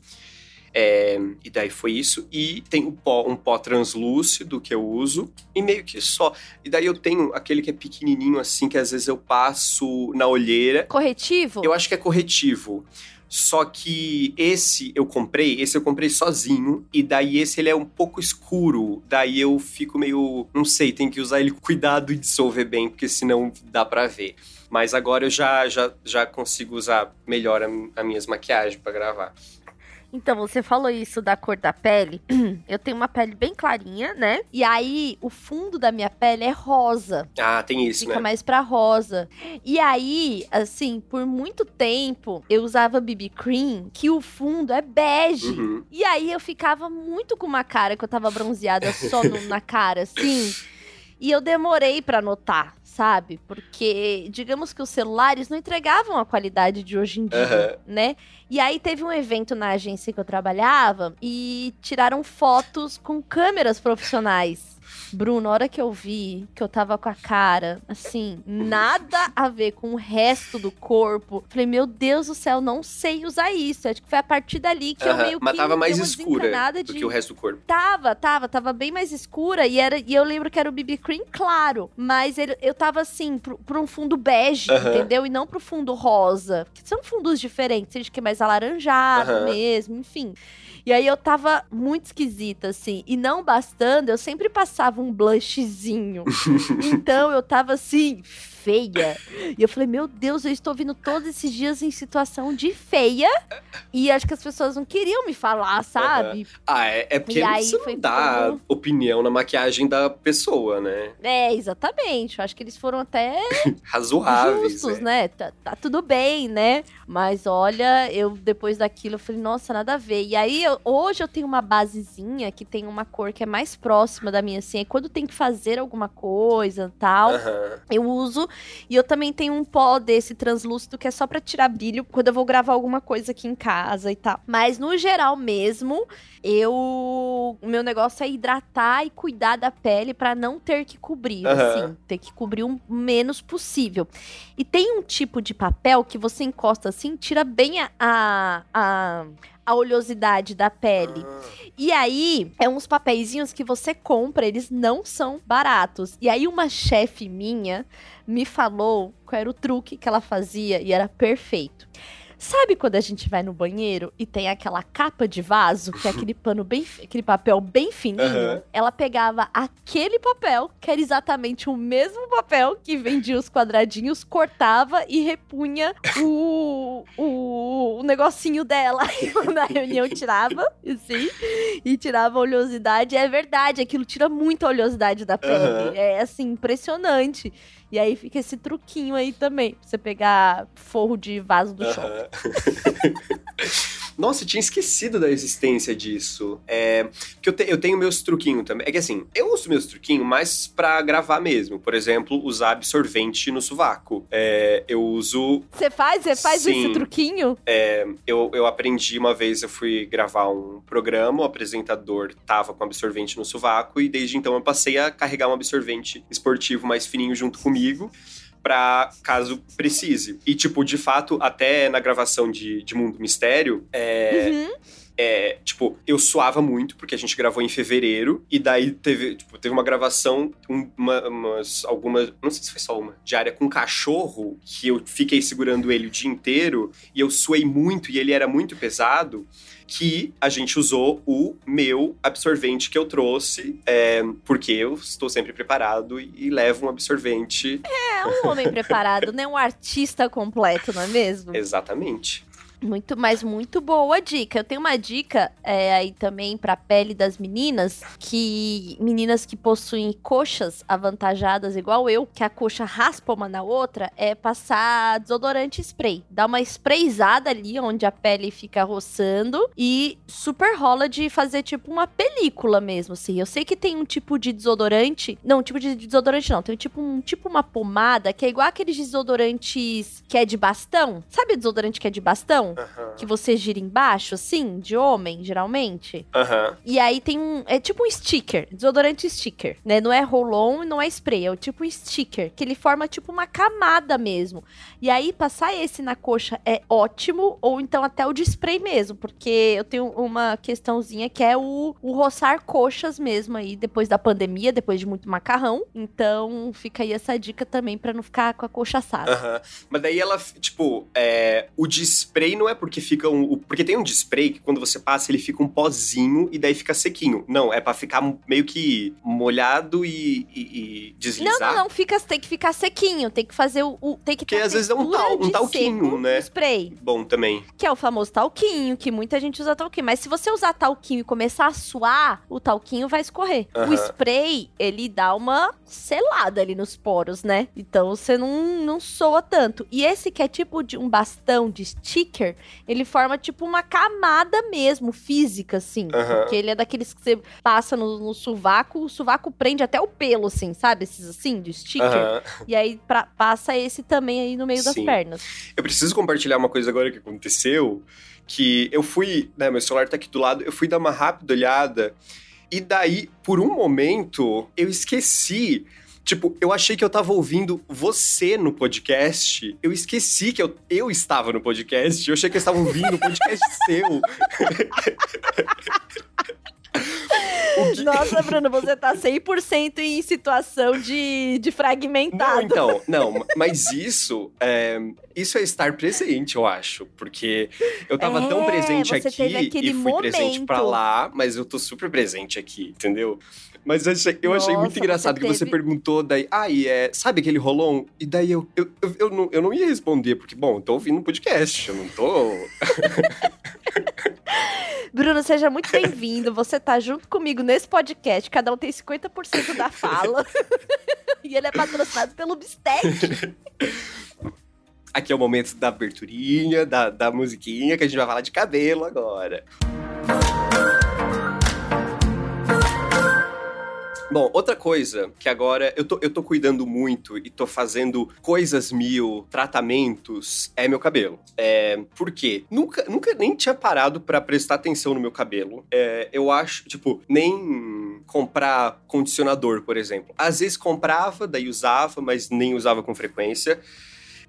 É, e daí foi isso. E tem um pó, um pó translúcido que eu uso. E meio que só. E daí eu tenho aquele que é pequenininho assim, que às vezes eu passo na olheira. Corretivo? Eu acho que é corretivo. Só que esse eu comprei, esse eu comprei sozinho, e daí esse ele é um pouco escuro. Daí eu fico meio, não sei, tem que usar ele com (laughs) cuidado e dissolver bem, porque senão dá para ver. Mas agora eu já, já, já consigo usar melhor as minhas maquiagens para gravar. Então, você falou isso da cor da pele. (clears throat) Eu tenho uma pele bem clarinha, né? E aí, o fundo da minha pele é rosa. Ah, tem isso, Fica né? mais pra rosa. E aí, assim, por muito tempo, eu usava BB Cream, que o fundo é bege. Uhum. E aí, eu ficava muito com uma cara que eu tava bronzeada só no- na cara, assim. (laughs) E eu demorei pra notar, sabe? Porque, digamos que os celulares não entregavam a qualidade de hoje em dia, Aham. né? E aí teve um evento na agência que eu trabalhava e tiraram fotos com câmeras profissionais. Bruno, a hora que eu vi que eu tava com a cara, assim, nada a ver com o resto do corpo. Falei, meu Deus do céu, não sei usar isso. Acho que foi a partir dali que eu Aham. meio que Mas tava mais escura do de... que o resto do corpo. Tava, tava, tava bem mais escura e, era, e eu lembro que era o BB Cream claro, mas ele- eu tava assim, pro, pro um fundo bege, Aham. entendeu? E não pro fundo rosa. Porque são fundos diferentes, tem gente que é mais alaranjado Aham. mesmo, enfim. E aí eu tava muito esquisita, assim. E não bastando, eu sempre passava um blushzinho. (laughs) então eu tava assim, feia. E eu falei, meu Deus, eu estou vindo todos esses dias em situação de feia. E acho que as pessoas não queriam me falar, sabe? Ah, é, é porque foi não dá como- opinião na maquiagem da pessoa, né? É, exatamente. Eu acho que eles foram até (laughs) Razoáveis, justos, né? né? Tá, tá tudo bem, né? Mas olha, eu depois daquilo eu falei, nossa, nada a ver. E aí, eu- hoje eu tenho uma basezinha que tem uma cor que é mais próxima da minha, assim. Aí quando tem que fazer alguma coisa tal, Aham. eu uso. E eu também tenho um pó desse translúcido que é só pra tirar brilho quando eu vou gravar alguma coisa aqui em casa e tal. Mas no geral mesmo, eu. O meu negócio é hidratar e cuidar da pele pra não ter que cobrir, Aham. assim. Ter que cobrir o menos possível. E tem um tipo de papel que você encosta assim, tira bem a. a, a a oleosidade da pele. Ah. E aí, é uns papeizinhos que você compra, eles não são baratos. E aí, uma chefe minha me falou qual era o truque que ela fazia e era perfeito. Sabe quando a gente vai no banheiro e tem aquela capa de vaso, que é aquele pano bem, aquele papel bem fininho? Aham. Ela pegava aquele papel, que era exatamente o mesmo papel que vendia os quadradinhos, cortava e repunha o, o, o negocinho dela. (laughs) Na reunião tirava, assim, e tirava a oleosidade. É verdade, aquilo tira muita oleosidade da pele. Aham. É assim, impressionante. E aí fica esse truquinho aí também, pra você pegar forro de vaso do shopping. (laughs) Nossa, tinha esquecido da existência disso. É, porque eu, te- eu tenho meus truquinhos também. É que assim, eu uso meus truquinhos mais pra gravar mesmo. Por exemplo, usar absorvente no sovaco. É, eu uso Você faz? Você faz Sim. esse truquinho? Eu, eu aprendi uma vez, eu fui gravar um programa, o apresentador tava com absorvente no sovaco, e desde então eu passei a carregar um absorvente esportivo mais fininho junto comigo, pra caso precise. E, tipo, de fato, até na gravação de, de Mundo Mistério, é, Uhum. É, tipo, eu suava muito, porque a gente gravou em fevereiro, e daí teve, tipo, teve uma gravação, um- uma, umas, algumas, não sei se foi só uma, diária com um cachorro, que eu fiquei segurando ele o dia inteiro, e eu suei muito, e ele era muito pesado, que a gente usou o meu absorvente que eu trouxe, é, porque eu estou sempre preparado e, e levo um absorvente É um homem preparado, né? Um artista completo, não é mesmo? (laughs) exatamente. Muito, mas muito boa dica. Eu tenho uma dica é, aí também pra pele das meninas, que meninas que possuem coxas avantajadas igual eu, que a coxa raspa uma na outra, é passar desodorante spray. Dá uma sprayzada ali onde a pele fica roçando e super rola de fazer tipo uma película mesmo, assim. Eu sei que tem um tipo de desodorante, não, tipo de desodorante não, tem tipo um tipo uma pomada que é igual aqueles desodorantes que é de bastão. Sabe desodorante que é de bastão? Aham. que você gira embaixo, assim, de homem, geralmente. Aham. E aí tem um. É tipo um sticker, desodorante sticker, né? Não é roll-on não é spray, é o tipo um sticker, que ele forma tipo uma camada mesmo. E aí passar esse na coxa é ótimo, ou então até o de spray mesmo, porque eu tenho uma questãozinha que é o, o roçar coxas mesmo aí, depois da pandemia, depois de muito macarrão. Então fica aí essa dica também pra não ficar com a coxa assada. Aham. Mas daí ela, tipo, é, o de spray não é porque fica um. Porque tem um de spray que quando você passa ele fica um pozinho e daí fica sequinho. Não, é pra ficar meio que molhado e, e- e Não, deslizar. não, não, fica, tem que ficar sequinho, tem que fazer o. o- tem que Porque às vezes é um tal- um talquinho, né? spray. Bom também. Que é o famoso talquinho, que muita gente usa talquinho. Mas se você usar talquinho e começar a suar, o talquinho vai escorrer. O spray, ele dá uma selada ali nos poros, né? Então você não, não soa tanto. E esse que é tipo de um bastão de sticker, ele forma tipo uma camada mesmo, física, assim. Aham. Porque ele é daqueles que você passa no, no sovaco, o sovaco prende até o pelo, assim, sabe? Esses assim, de sticker. Aham. E aí pra- passa esse também aí no meio das Sim. pernas. Eu preciso compartilhar uma coisa agora que aconteceu. Que eu fui, né, meu celular tá aqui do lado, eu fui dar uma rápida olhada. E daí, por um momento, eu esqueci. Tipo, eu achei que eu tava ouvindo você no podcast. Eu esqueci que eu, eu estava no podcast. Eu achei que eu estava ouvindo o podcast (laughs) seu. Que- Nossa, Bruno, você tá 100% em situação de, de Não, fragmentado. então, não, mas isso é, isso é estar presente, eu acho. Porque eu tava É, tão presente aqui e fui presente momento. pra lá, mas eu tô super presente aqui, entendeu? Mas eu achei, eu achei Nossa, muito engraçado você que você teve- perguntou daí, ah, e é, sabe aquele rolon? E daí eu, eu, eu, eu não, eu não ia responder, porque, bom, eu tô ouvindo um podcast, eu não tô. (laughs) Bruno, seja muito bem-vindo. Você tá junto comigo nesse podcast. Cada um tem 50% da fala. (laughs) e ele é patrocinado pelo Bistec. Aqui é o momento da aberturinha, da, da musiquinha, que a gente vai falar de cabelo agora. Bom, outra coisa que agora eu tô, eu tô cuidando muito e tô fazendo coisas mil, tratamentos, é meu cabelo. É, por quê? Nunca, nunca nem tinha parado pra prestar atenção no meu cabelo. É, eu acho, tipo, nem comprar condicionador, por exemplo. Às vezes comprava, daí usava, mas nem usava com frequência.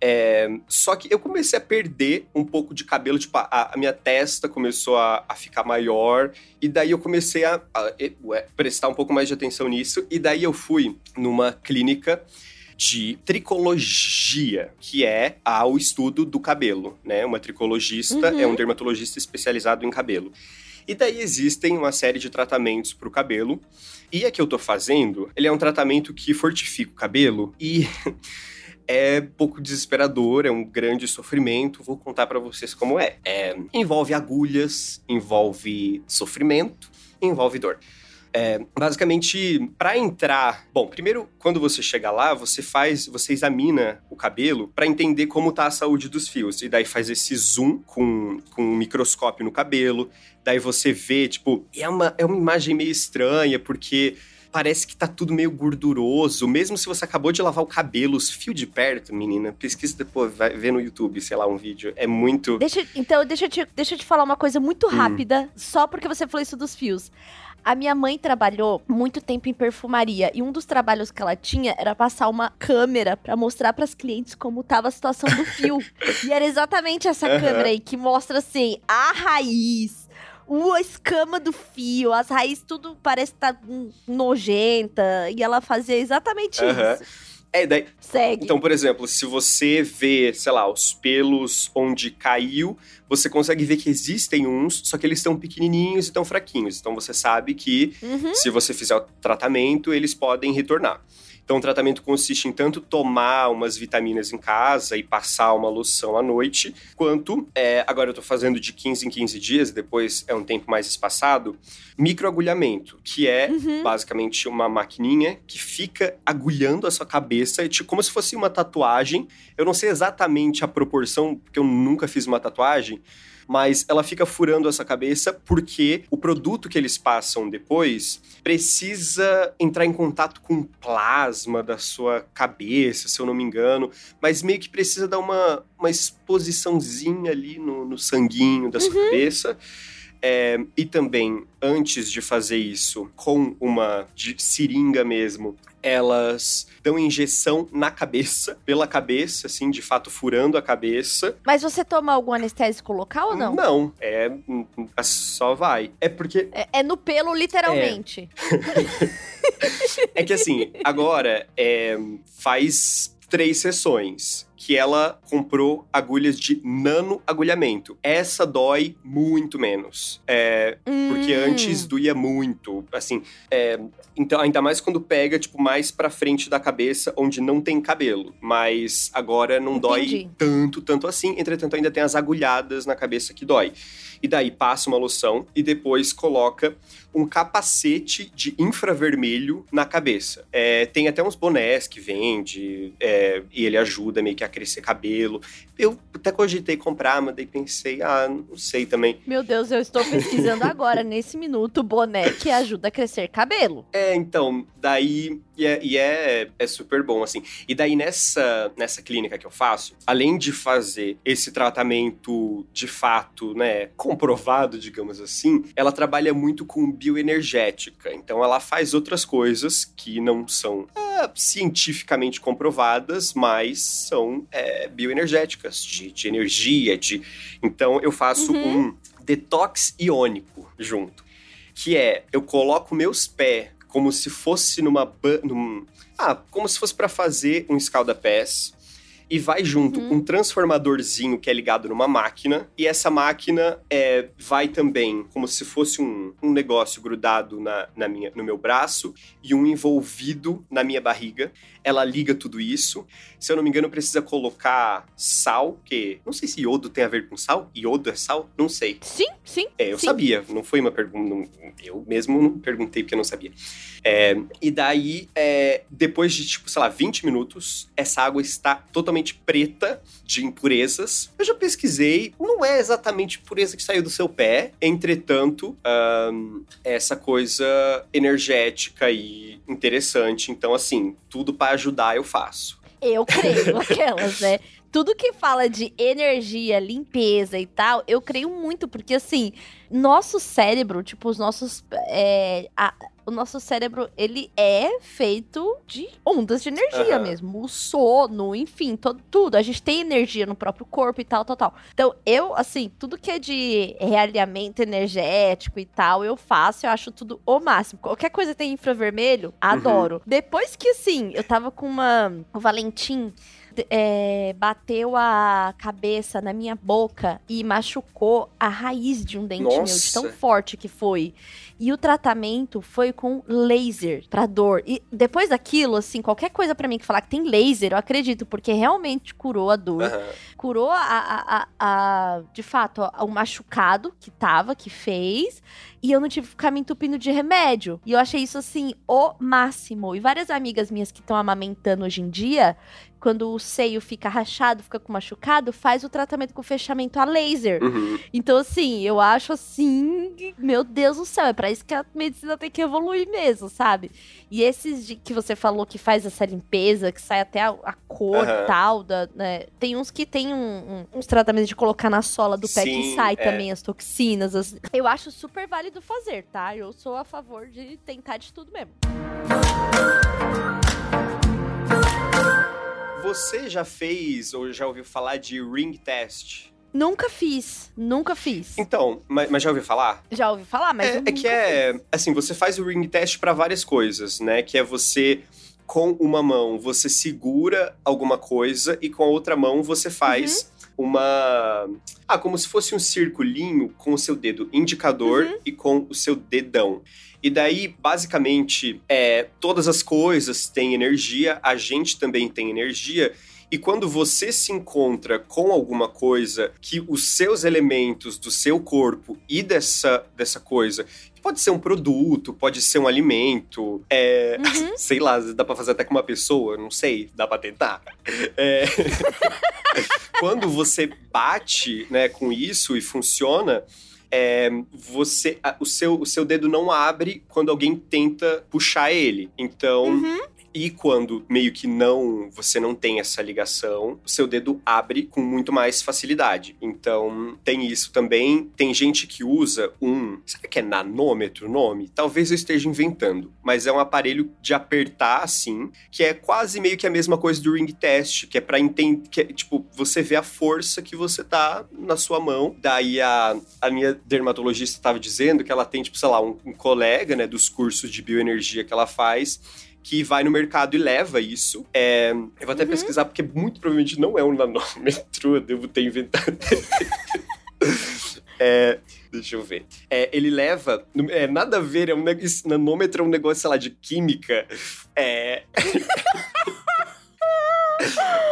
É, só que eu comecei a perder um pouco de cabelo, tipo, a, a minha testa começou a, a ficar maior, e daí eu comecei a, a- ué, prestar um pouco mais de atenção nisso, e daí eu fui numa clínica de tricologia, que é ah, o estudo do cabelo, né? Uma tricologista Uhum. é um dermatologista especializado em cabelo. E daí existem uma série de tratamentos para o cabelo. E a que eu tô fazendo, ele é um tratamento que fortifica o cabelo e (laughs) é pouco desesperador, é um grande sofrimento. Vou contar para vocês como é. É, Envolve agulhas, envolve sofrimento, envolve dor. É, basicamente, para entrar, bom, primeiro quando você chega lá, você faz, você examina o cabelo para entender como tá a saúde dos fios e daí faz esse zoom com, com um microscópio no cabelo. Daí você vê, tipo, é uma, é uma imagem meio estranha porque parece que tá tudo meio gorduroso, mesmo se você acabou de lavar o cabelo, os fios de perto, menina, pesquisa depois, vai ver no YouTube, sei lá, um vídeo, é muito... Deixa, então, deixa eu, te, deixa eu te falar uma coisa muito Hum. rápida, só porque você falou isso dos fios. A minha mãe trabalhou muito tempo em perfumaria e um dos trabalhos que ela tinha era passar uma câmera pra mostrar pras clientes como tava a situação do fio. (laughs) e era exatamente essa Aham. câmera aí que mostra assim a raiz, o- a escama do fio, as raízes tudo parece estar nojenta e ela fazia exatamente isso. É, daí, Segue. Então, por exemplo, se você vê, sei lá, os pelos onde caiu, você consegue ver que existem uns, só que eles estão pequenininhos e tão fraquinhos. Então você sabe que Uhum. se você fizer o tratamento, eles podem retornar. Então, o tratamento consiste em tanto tomar umas vitaminas em casa e passar uma loção à noite, quanto, é, agora eu tô fazendo de 15 em 15 dias, depois é um tempo mais espaçado, microagulhamento, que é uhum. basicamente uma maquininha que fica agulhando a sua cabeça, tipo, como se fosse uma tatuagem. Eu não sei exatamente a proporção, porque eu nunca fiz uma tatuagem, mas ela fica furando essa cabeça porque o produto que eles passam depois precisa entrar em contato com o plasma da sua cabeça, se eu não me engano, mas meio que precisa dar uma, uma exposiçãozinha ali no, no sanguinho da sua uhum. cabeça. É, e também, antes de fazer isso com uma seringa mesmo, elas dão injeção na cabeça, pela cabeça, assim, de fato furando a cabeça. Mas você toma algum anestésico local ou não? Não, é, é só vai. É porque. É, é no pelo, literalmente. É, (laughs) é que assim, agora é, faz três sessões que ela comprou agulhas de nano agulhamento. Essa dói muito menos. É, hum. Porque antes doía muito. Assim, é, então, ainda mais quando pega, tipo, mais pra frente da cabeça, onde não tem cabelo. Mas agora não Entendi. dói tanto, tanto assim. Entretanto, ainda tem as agulhadas na cabeça que dói. E daí passa uma loção e depois coloca um capacete de infravermelho na cabeça. É, tem até uns bonés que vende é, e ele ajuda meio que a crescer cabelo. Eu até cogitei comprar, mas daí pensei, ah, não sei também. Meu Deus, eu estou pesquisando (laughs) agora, nesse minuto, boné que ajuda a crescer cabelo. É, então, daí. E, é, e é, é super bom, assim. E daí nessa, nessa clínica que eu faço, além de fazer esse tratamento de fato, né, comprovado, digamos assim, ela trabalha muito com bioenergética. Então ela faz outras coisas que não são é, cientificamente comprovadas, mas são é, bioenergéticas, de, de, energia, de. Então eu faço uhum. um detox iônico junto. Que é, eu coloco meus pés como se fosse numa. Num, ah, como se fosse para fazer um escalda-pés e vai junto uhum. um transformadorzinho que é ligado numa máquina, e essa máquina é, vai também como se fosse um, um negócio grudado na, na minha, no meu braço e um envolvido na minha barriga. Ela liga tudo isso. Se eu não me engano, precisa colocar sal, que não sei se iodo tem a ver com sal. Iodo é sal? Não sei. Sim, sim. É, eu sim. sabia. Não foi uma pergunta. Eu mesmo não perguntei porque eu não sabia. É, e daí, é, depois de, tipo, sei lá, 20 minutos, essa água está totalmente preta de impurezas. Eu já pesquisei, não é exatamente pureza que saiu do seu pé. Entretanto, essa coisa energética e interessante. Então, assim, tudo para ajudar eu faço. Eu creio, (laughs) aquelas, né? Tudo que fala de energia, limpeza e tal, eu creio muito, porque assim, nosso cérebro, tipo, os nossos. É, a, o nosso cérebro, ele é feito de ondas de energia uhum. mesmo. O sono, enfim, todo, tudo. A gente tem energia no próprio corpo e tal, tal, tal. Então, eu, assim, tudo que é de realinhamento energético e tal, eu faço, eu acho tudo o máximo. Qualquer coisa tem infravermelho, adoro. Uhum. Depois que, assim, eu tava com uma. O Valentim é, bateu a cabeça na minha boca e machucou a raiz de um dente Nossa. meu, de tão forte que foi. E o tratamento foi com laser pra dor. E depois daquilo, assim, qualquer coisa para mim que falar que tem laser, eu acredito, porque realmente curou a dor. Uhum. Curou a, a, a, a, de fato, o machucado que tava, que fez. E eu não tive que ficar me entupindo de remédio. E eu achei isso, assim, o máximo. E várias amigas minhas que estão amamentando hoje em dia, quando o seio fica rachado, fica com machucado, faz o tratamento com fechamento a laser. Uhum. Então, assim, eu acho assim, meu Deus do céu, é pra isso que a medicina tem que evoluir mesmo, sabe? E esses de, que você falou que faz essa limpeza, que sai até a, a cor uhum. tal, da, né? tem uns que tem um, um, uns tratamentos de colocar na sola do pé Sim, que sai é. também as toxinas. As... Eu acho super válido fazer, tá? Eu sou a favor de tentar de tudo mesmo. Você já fez ou já ouviu falar de ring test? Nunca fiz, nunca fiz. Então, mas, mas já ouviu falar? Já ouvi falar, mas. É, é que é. Fiz. Assim, você faz o ring test para várias coisas, né? Que é você com uma mão você segura alguma coisa e com a outra mão você faz uhum. uma. Ah, como se fosse um circulinho com o seu dedo indicador uhum. e com o seu dedão. E daí, basicamente, é, todas as coisas têm energia, a gente também tem energia. E quando você se encontra com alguma coisa que os seus elementos do seu corpo e dessa, dessa coisa pode ser um produto, pode ser um alimento, é, uhum. (laughs) sei lá, dá pra fazer até com uma pessoa, não sei, dá pra tentar. É, (laughs) quando você bate né, com isso e funciona, é, você, o, seu, o seu dedo não abre quando alguém tenta puxar ele. Então, uhum. E quando meio que não, você não tem essa ligação, o seu dedo abre com muito mais facilidade. Então, tem isso também. Tem gente que usa um, sabe que é nanômetro o nome? Talvez eu esteja inventando, mas é um aparelho de apertar assim, que é quase meio que a mesma coisa do ring test, que é para entender, que é, tipo, você vê a força que você tá na sua mão. Daí a, a minha dermatologista estava dizendo que ela tem, tipo, sei lá, um, um colega, né, dos cursos de bioenergia que ela faz, que vai no mercado e leva isso. É, eu vou até uhum. pesquisar, porque muito provavelmente não é um nanômetro, (laughs) eu devo ter inventado. é, deixa eu ver. É, ele leva. É, nada a ver, é um, nanômetro é um negócio, sei lá, de química. É. (laughs)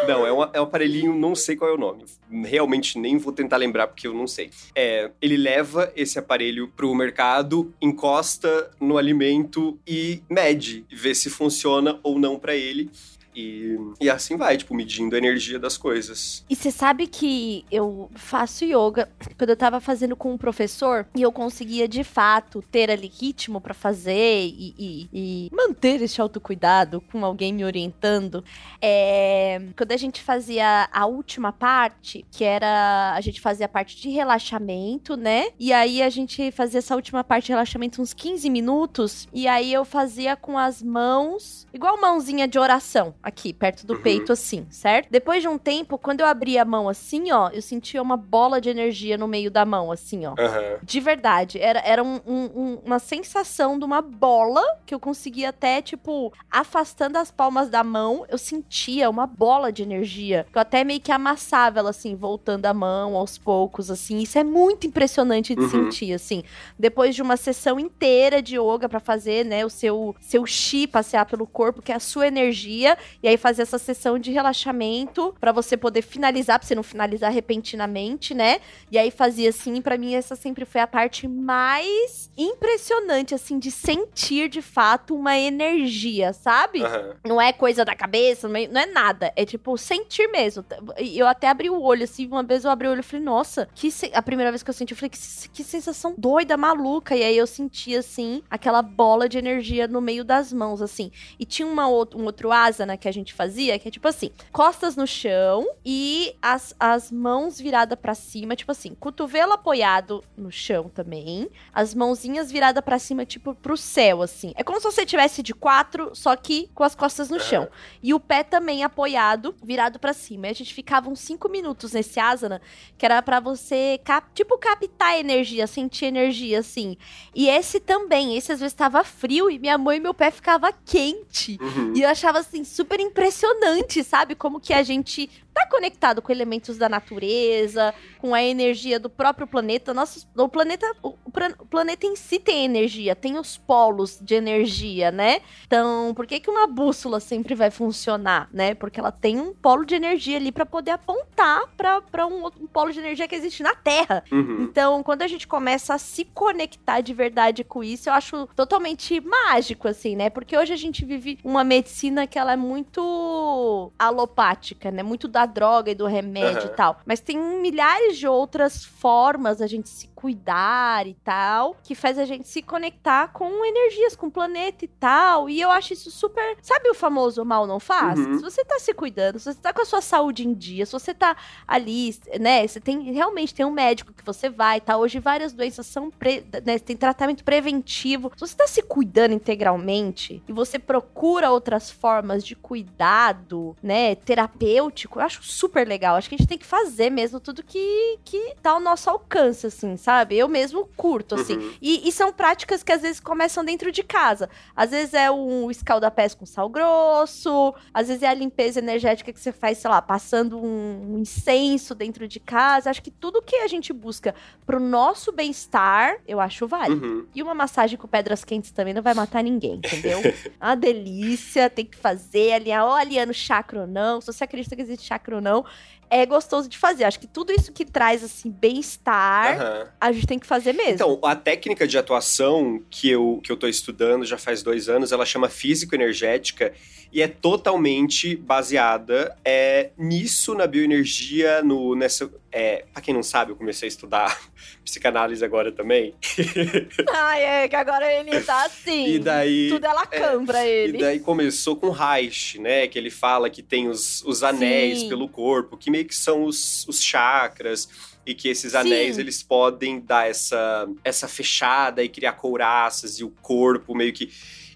Não, é um, é um aparelhinho, não sei qual é o nome. Realmente nem vou tentar lembrar porque eu não sei. É, ele leva esse aparelho pro mercado, encosta no alimento e mede, vê se funciona ou não para ele. E, e assim vai, tipo, medindo a energia das coisas. E você sabe que eu faço yoga quando eu tava fazendo com um professor e eu conseguia de fato ter ali ritmo para fazer e, e, e, manter esse autocuidado com alguém me orientando. É, quando a gente fazia a última parte, que era a gente fazia a parte de relaxamento, né? E aí a gente fazia essa última parte de relaxamento uns 15 minutos e aí eu fazia com as mãos, igual mãozinha de oração aqui, perto do uhum. peito, assim, certo? Depois de um tempo, quando eu abri a mão assim, ó, eu sentia uma bola de energia no meio da mão, assim, ó. Uhum. De verdade. Era, era um, um, uma sensação de uma bola que eu conseguia até, tipo, afastando as palmas da mão, eu sentia uma bola de energia. Que eu até meio que amassava ela, assim, voltando a mão aos poucos, assim. Isso é muito impressionante de uhum. sentir, assim. Depois de uma sessão inteira de yoga para fazer, né, o seu, seu chi passear pelo corpo, que é a sua energia, e aí fazer essa sessão de relaxamento para você poder finalizar, pra você não finalizar repentinamente, né? E aí fazia assim, para mim essa sempre foi a parte mais impressionante, assim, de sentir de fato uma energia, sabe? Uhum. Não é coisa da cabeça, não é, é nada. É tipo sentir mesmo. Eu até abri o olho, assim, uma vez eu abri o olho e falei, nossa, que se... a primeira vez que eu senti, eu falei, que, que sensação doida, maluca. E aí eu senti, assim, aquela bola de energia no meio das mãos, assim. E tinha uma, um outro asa, né? Que a gente fazia, que é tipo assim, costas no chão e as, as mãos viradas para cima, tipo assim, cotovelo apoiado no chão também, as mãozinhas viradas para cima, tipo pro céu, assim. É como se você tivesse de quatro, só que com as costas no chão. E o pé também apoiado, virado para cima. E a gente ficava uns cinco minutos nesse asana, que era para você, cap tipo, captar energia, sentir energia, assim. E esse também, esse às vezes estava frio e minha mãe e meu pé ficava quente. Uhum. E eu achava, assim, super super impressionante, sabe? Como que a gente tá conectado com elementos da natureza, com a energia do próprio planeta. Nosso, o planeta, o, o, planeta em si tem energia, tem os polos de energia, né? Então, por que que uma bússola sempre vai funcionar, né? Porque ela tem um polo de energia ali para poder apontar para um, um polo de energia que existe na Terra. Uhum. Então, quando a gente começa a se conectar de verdade com isso, eu acho totalmente mágico, assim, né? Porque hoje a gente vive uma medicina que ela é muito alopática, né? Muito da droga e do remédio uhum. e tal. Mas tem milhares de outras formas a gente se cuidar e tal, que faz a gente se conectar com energias, com o planeta e tal. E eu acho isso super. Sabe o famoso mal não faz? Uhum. Se você tá se cuidando, se você tá com a sua saúde em dia, se você tá ali, né? Você tem realmente tem um médico que você vai, tá? Hoje várias doenças são. Pre, né, tem tratamento preventivo. Se você tá se cuidando integralmente e você procura outras formas de cuidado, né? Terapêutico, eu acho super legal. Acho que a gente tem que fazer mesmo tudo que, que tá ao nosso alcance, assim, sabe? Eu mesmo curto, assim. Uhum. E, e, são práticas que às vezes começam dentro de casa. Às vezes é um escaldapés com sal grosso, às vezes é a limpeza energética que você faz, sei lá, passando um, um incenso dentro de casa. Acho que tudo que a gente busca pro nosso bem-estar, eu acho válido. Uhum. E uma massagem com pedras quentes também não vai matar ninguém, entendeu? (laughs) uma delícia, tem que fazer, alinhar, ou aliando chakra ou não, se você acredita que existe chakra ou não, é gostoso de fazer. Acho que tudo isso que traz, assim, bem-estar, uhum. a gente tem que fazer mesmo. Então, a técnica de atuação que eu, que eu tô estudando já faz dois anos, ela chama físico-energética e é totalmente baseada é, nisso, na bioenergia, no, nessa... É, pra quem não sabe, eu comecei a estudar (laughs) psicanálise agora também. (laughs) Ai, é, que agora ele tá assim. E daí... Tudo é Lacan é, pra ele. E daí começou com Reich, né? Que ele fala que tem os, os anéis Sim. pelo corpo, que meio que são os, os chakras e que esses anéis Sim. eles podem dar essa essa fechada e criar couraças e o corpo meio que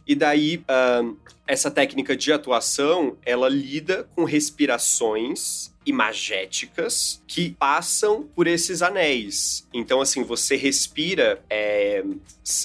e daí, uh, essa técnica de atuação, ela lida com respirações imagéticas que passam por esses anéis. Então, assim, você respira, é...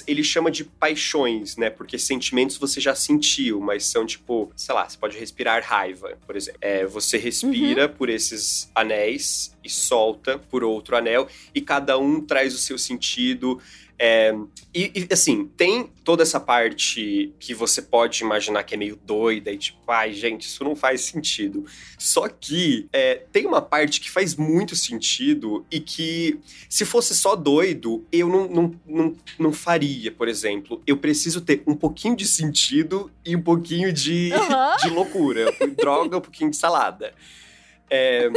ele chama de paixões, né? Porque sentimentos você já sentiu, mas são tipo, sei lá, você pode respirar raiva, por exemplo. É, você respira uhum. por esses anéis e solta por outro anel, e cada um traz o seu sentido. É, e, e, assim, tem toda essa parte que você pode imaginar que é meio doida e tipo, ai, gente, isso não faz sentido. Só que é, tem uma parte que faz muito sentido e que, se fosse só doido, eu não, não, não, não faria, por exemplo. Eu preciso ter um pouquinho de sentido e um pouquinho de, uhum. de loucura. Droga, um pouquinho de salada. É,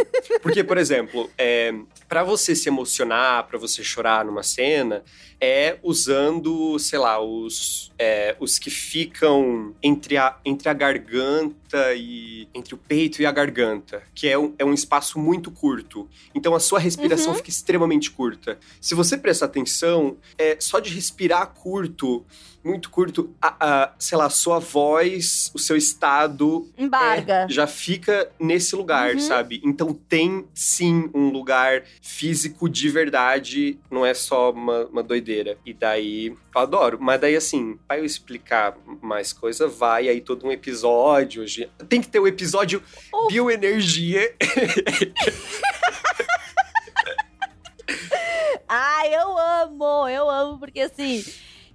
porque, por exemplo, é, para você se emocionar, para você chorar numa cena, é usando, sei lá, os, é, os que ficam entre a, entre a garganta e. entre o peito e a garganta, que é um, é um espaço muito curto. Então a sua respiração uhum. fica extremamente curta. Se você prestar atenção, é só de respirar curto muito curto, a, a, sei lá, sua voz, o seu estado. Embarga. É, já fica nesse lugar, uhum. sabe? Então tem sim um lugar físico de verdade, não é só uma, uma doideira. E daí, adoro. Mas daí, assim, pra eu explicar mais coisa, vai aí todo um episódio. Tem que ter um episódio oh. bioenergia. (laughs) Ai, eu amo, eu amo, porque assim.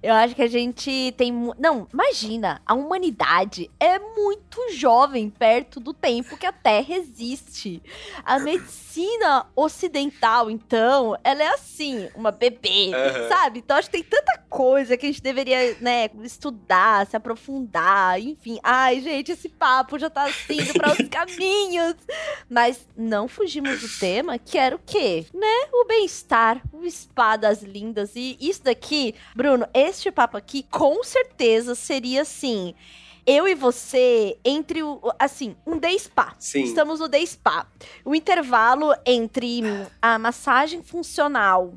Eu acho que a gente tem. Não, imagina, a humanidade é muito jovem perto do tempo que a Terra existe. A medicina ocidental, então, ela é assim, uma bebê, uhum. sabe? Então acho que tem tanta coisa que a gente deveria, né, estudar, se aprofundar, enfim. Ai, gente, esse papo já tá indo para outros (laughs) caminhos. Mas não fugimos do tema, que era o quê? Né? O bem-estar, o spa das lindas. E isso daqui, Bruno, esse este papo aqui, com certeza seria assim eu e você entre o. Assim, um day spa. Sim. Estamos no day spa. O intervalo entre a massagem funcional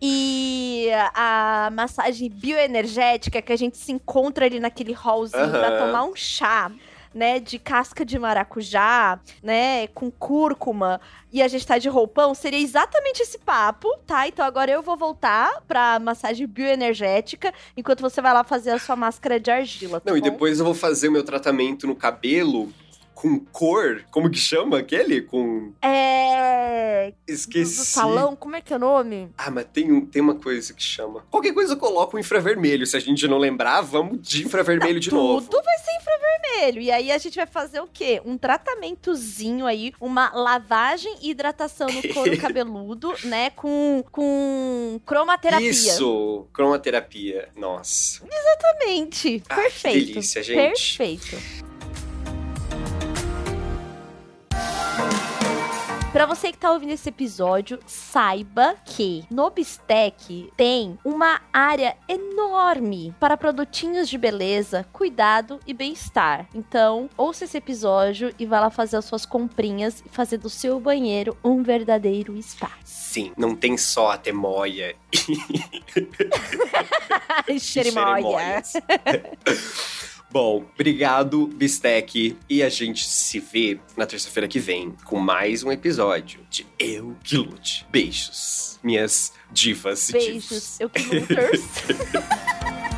e a massagem bioenergética que a gente se encontra ali naquele hallzinho uhum. pra tomar um chá né, de casca de maracujá, né, com cúrcuma, e a gente tá de roupão, seria exatamente esse papo, tá? Então agora eu vou voltar pra massagem bioenergética, enquanto você vai lá fazer a sua máscara de argila. Tá Não, bom? e depois eu vou fazer o meu tratamento no cabelo com cor. Como que chama aquele? Com. É. Esqueci. Do, do salão, como é que é o nome? Ah, mas tem, um, tem uma coisa que chama. Qualquer coisa eu coloco o infravermelho. Se a gente não lembrar, vamos de infravermelho de tudo novo. Tudo vai ser infravermelho. E aí a gente vai fazer o quê? Um tratamentozinho aí, uma lavagem e hidratação no couro (laughs) cabeludo, né? Com, com cromaterapia. Isso! Cromaterapia. Nossa. Exatamente. Ah, Perfeito. Que delícia, gente. Perfeito. Para você que tá ouvindo esse episódio, saiba que no Bistec tem uma área enorme para produtinhos de beleza, cuidado e bem-estar. Então, ouça esse episódio e vá lá fazer as suas comprinhas e fazer do seu banheiro um verdadeiro spa. Sim, não tem só a temoia e... (laughs) (laughs) Xerimoia. (laughs) Bom, obrigado, Bistec. E a gente se vê na terça-feira que vem com mais um episódio de Eu Que Lute. Beijos, minhas divas Beijos, eu que (laughs) luters. (laughs)